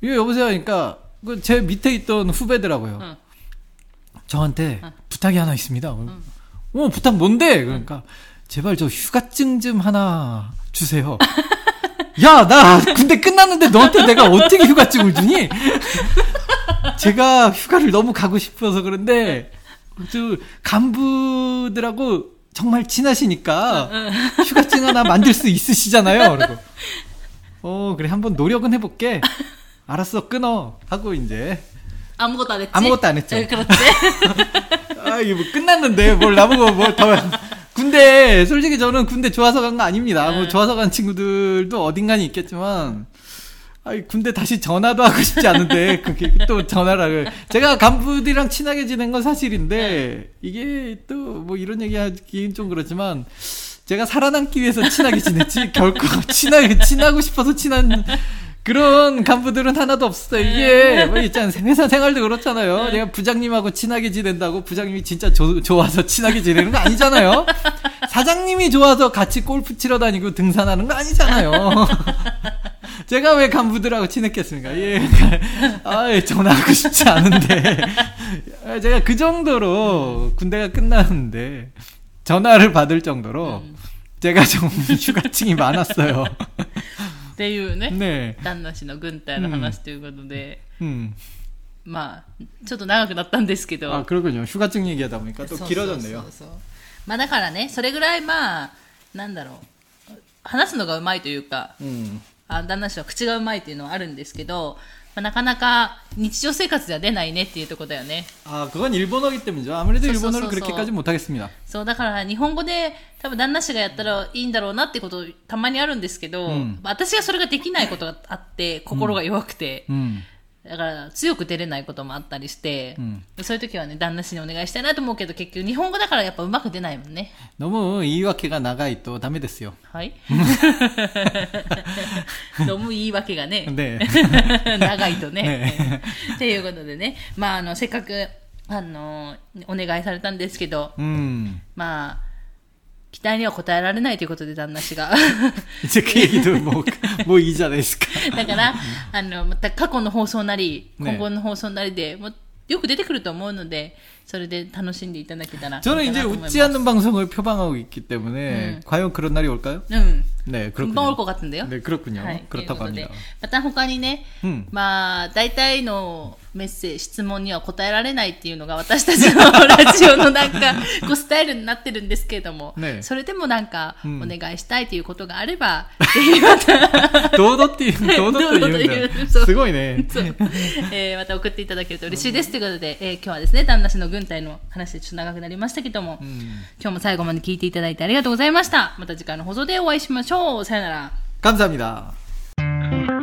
Speaker 2: 이거 여보세요 그러니까 그제 밑에 있던 후배더라고요.
Speaker 1: 응.
Speaker 2: 저한테 부탁이 하나 있습니다. 어 부탁 뭔데? 그러니까 제발 저 휴가증 좀 하나 주세요. 야, 나 군대 끝났는데 너한테 내가 어떻게 휴가증을 주니? 제가 휴가를 너무 가고 싶어서 그런데 저 간부들하고 정말 친하시니까 휴가증 하나 만들 수 있으시잖아요. 그리고 어 그래 한번 노력은 해볼게. 알았어 끊어 하고 이제
Speaker 1: 아무것도 안 했지?
Speaker 2: 아무것도 안 했죠.
Speaker 1: 에, 그렇지.
Speaker 2: 아 이게 뭐 끝났는데 뭘 나보고 뭐더 군대 솔직히 저는 군대 좋아서 간 거 아닙니다. 뭐
Speaker 1: 네.
Speaker 2: 좋아서 간 친구들도 어딘가는 있겠지만 아이 군대 다시 전화도 하고 싶지 않은데 그게 또 전화를 제가 간부들이랑 친하게 지낸 건 사실인데 이게 또 뭐 이런 얘기 하기는 좀 그렇지만 제가 살아남기 위해서 친하게 지냈지 결코 친하게 친하고 싶어서 친한 그런 간부들은 하나도 없었어요. 이게 뭐 있잖아요. 회사 생활도 그렇잖아요. 내가 부장님하고 친하게 지낸다고 부장님이 진짜 조- 좋아서 친하게 지내는 거 아니잖아요. 사장님이 좋아서 같이 골프 치러 다니고 등산하는 거 아니잖아요. 제가 왜 간부들하고 친했겠습니까? 예. 아, 전화하고 싶지 않은데. 아, 제가 그 정도로 군대가 끝났는데 전화를 받을 정도로 제가 좀 휴가증이 많았어요.
Speaker 1: っていうね、
Speaker 2: 네.
Speaker 1: 旦那氏の軍隊の話ということで、
Speaker 2: 음.
Speaker 1: まあ、ちょっと長くなったんですけど。
Speaker 2: 아, 그렇군요. 휴가증 얘기하다 보니까 또
Speaker 1: そうそう
Speaker 2: 길어졌네요.
Speaker 1: そうそうまあだからね、それぐらいまあ、なんだろう、話すのがうまいというか、
Speaker 2: 음.
Speaker 1: あ旦那氏は口がうまいっていうのはあるんですけど、 まあ、なかなか日常生活では出ないねっていうところだよね。
Speaker 2: 아, 그건 일본어기 때문이죠. 아무래도
Speaker 1: 소, 소,
Speaker 2: 일본어를
Speaker 1: 소, 소.
Speaker 2: 그렇게까지 못하겠습니다.
Speaker 1: そう、だから日本語で多分旦那氏がやったらいいんだろうなってことたまにあるんですけど、
Speaker 2: うん
Speaker 1: 私がそれができないことがあって、心が弱くて、
Speaker 2: 음.
Speaker 1: だから強く出れないこともあったりして、
Speaker 2: うん、
Speaker 1: そういう時はね旦那氏にお願いしたいなと思うけど結局日本語だからやっぱうまく出ないもんね。
Speaker 2: 飲む言い訳が長いとダメですよ。
Speaker 1: はい。飲む言い訳がね 長いとね。
Speaker 2: ね
Speaker 1: ということでね。まああのせっかくあのお願いされたんですけど、
Speaker 2: うん、
Speaker 1: まあ期待には応えられないということで、旦那氏が。
Speaker 2: もう、もういいじゃないですか。
Speaker 1: だから、あの、また過去の放送なり、今後の放送なりで、ね、もよく出てくると思うので、それで楽しんでいただけたらいいかな
Speaker 2: 저는
Speaker 1: と
Speaker 2: 이제
Speaker 1: 思います。
Speaker 2: 웃지 않는 방송을 표방하고 있기 때문에
Speaker 1: 음.
Speaker 2: 과연 그런 날이 올까요?
Speaker 1: うん。
Speaker 2: 네,
Speaker 1: 금방올 것
Speaker 2: 그렇군요.
Speaker 1: 같은데요.
Speaker 2: 네, 그렇군요.
Speaker 1: はい。
Speaker 2: 그렇다고
Speaker 1: ということで
Speaker 2: 합니다.
Speaker 1: また他にね、
Speaker 2: 음.
Speaker 1: まあ、大体のメッセージ、質問には答えられないっていうのが私たちのラジオのなんか、こうスタイルになってるんですけれども、
Speaker 2: ね
Speaker 1: それでもなんか、
Speaker 2: うん
Speaker 1: お願いしたいということがあれば、ぜひまた、
Speaker 2: 도도띠, 도도도
Speaker 1: 堂々と言うそう
Speaker 2: 이유인데. すごいね.
Speaker 1: そうえーまた送っていただけると嬉しいです。ということで、えー今日はですね、旦那氏の 軍隊の話でちょっと長くなりましたけども、
Speaker 2: うん、
Speaker 1: 今日も最後まで聞いていただいてありがとうございました。また次回の放送でお会いしましょう。さよなら。
Speaker 2: 감사합니다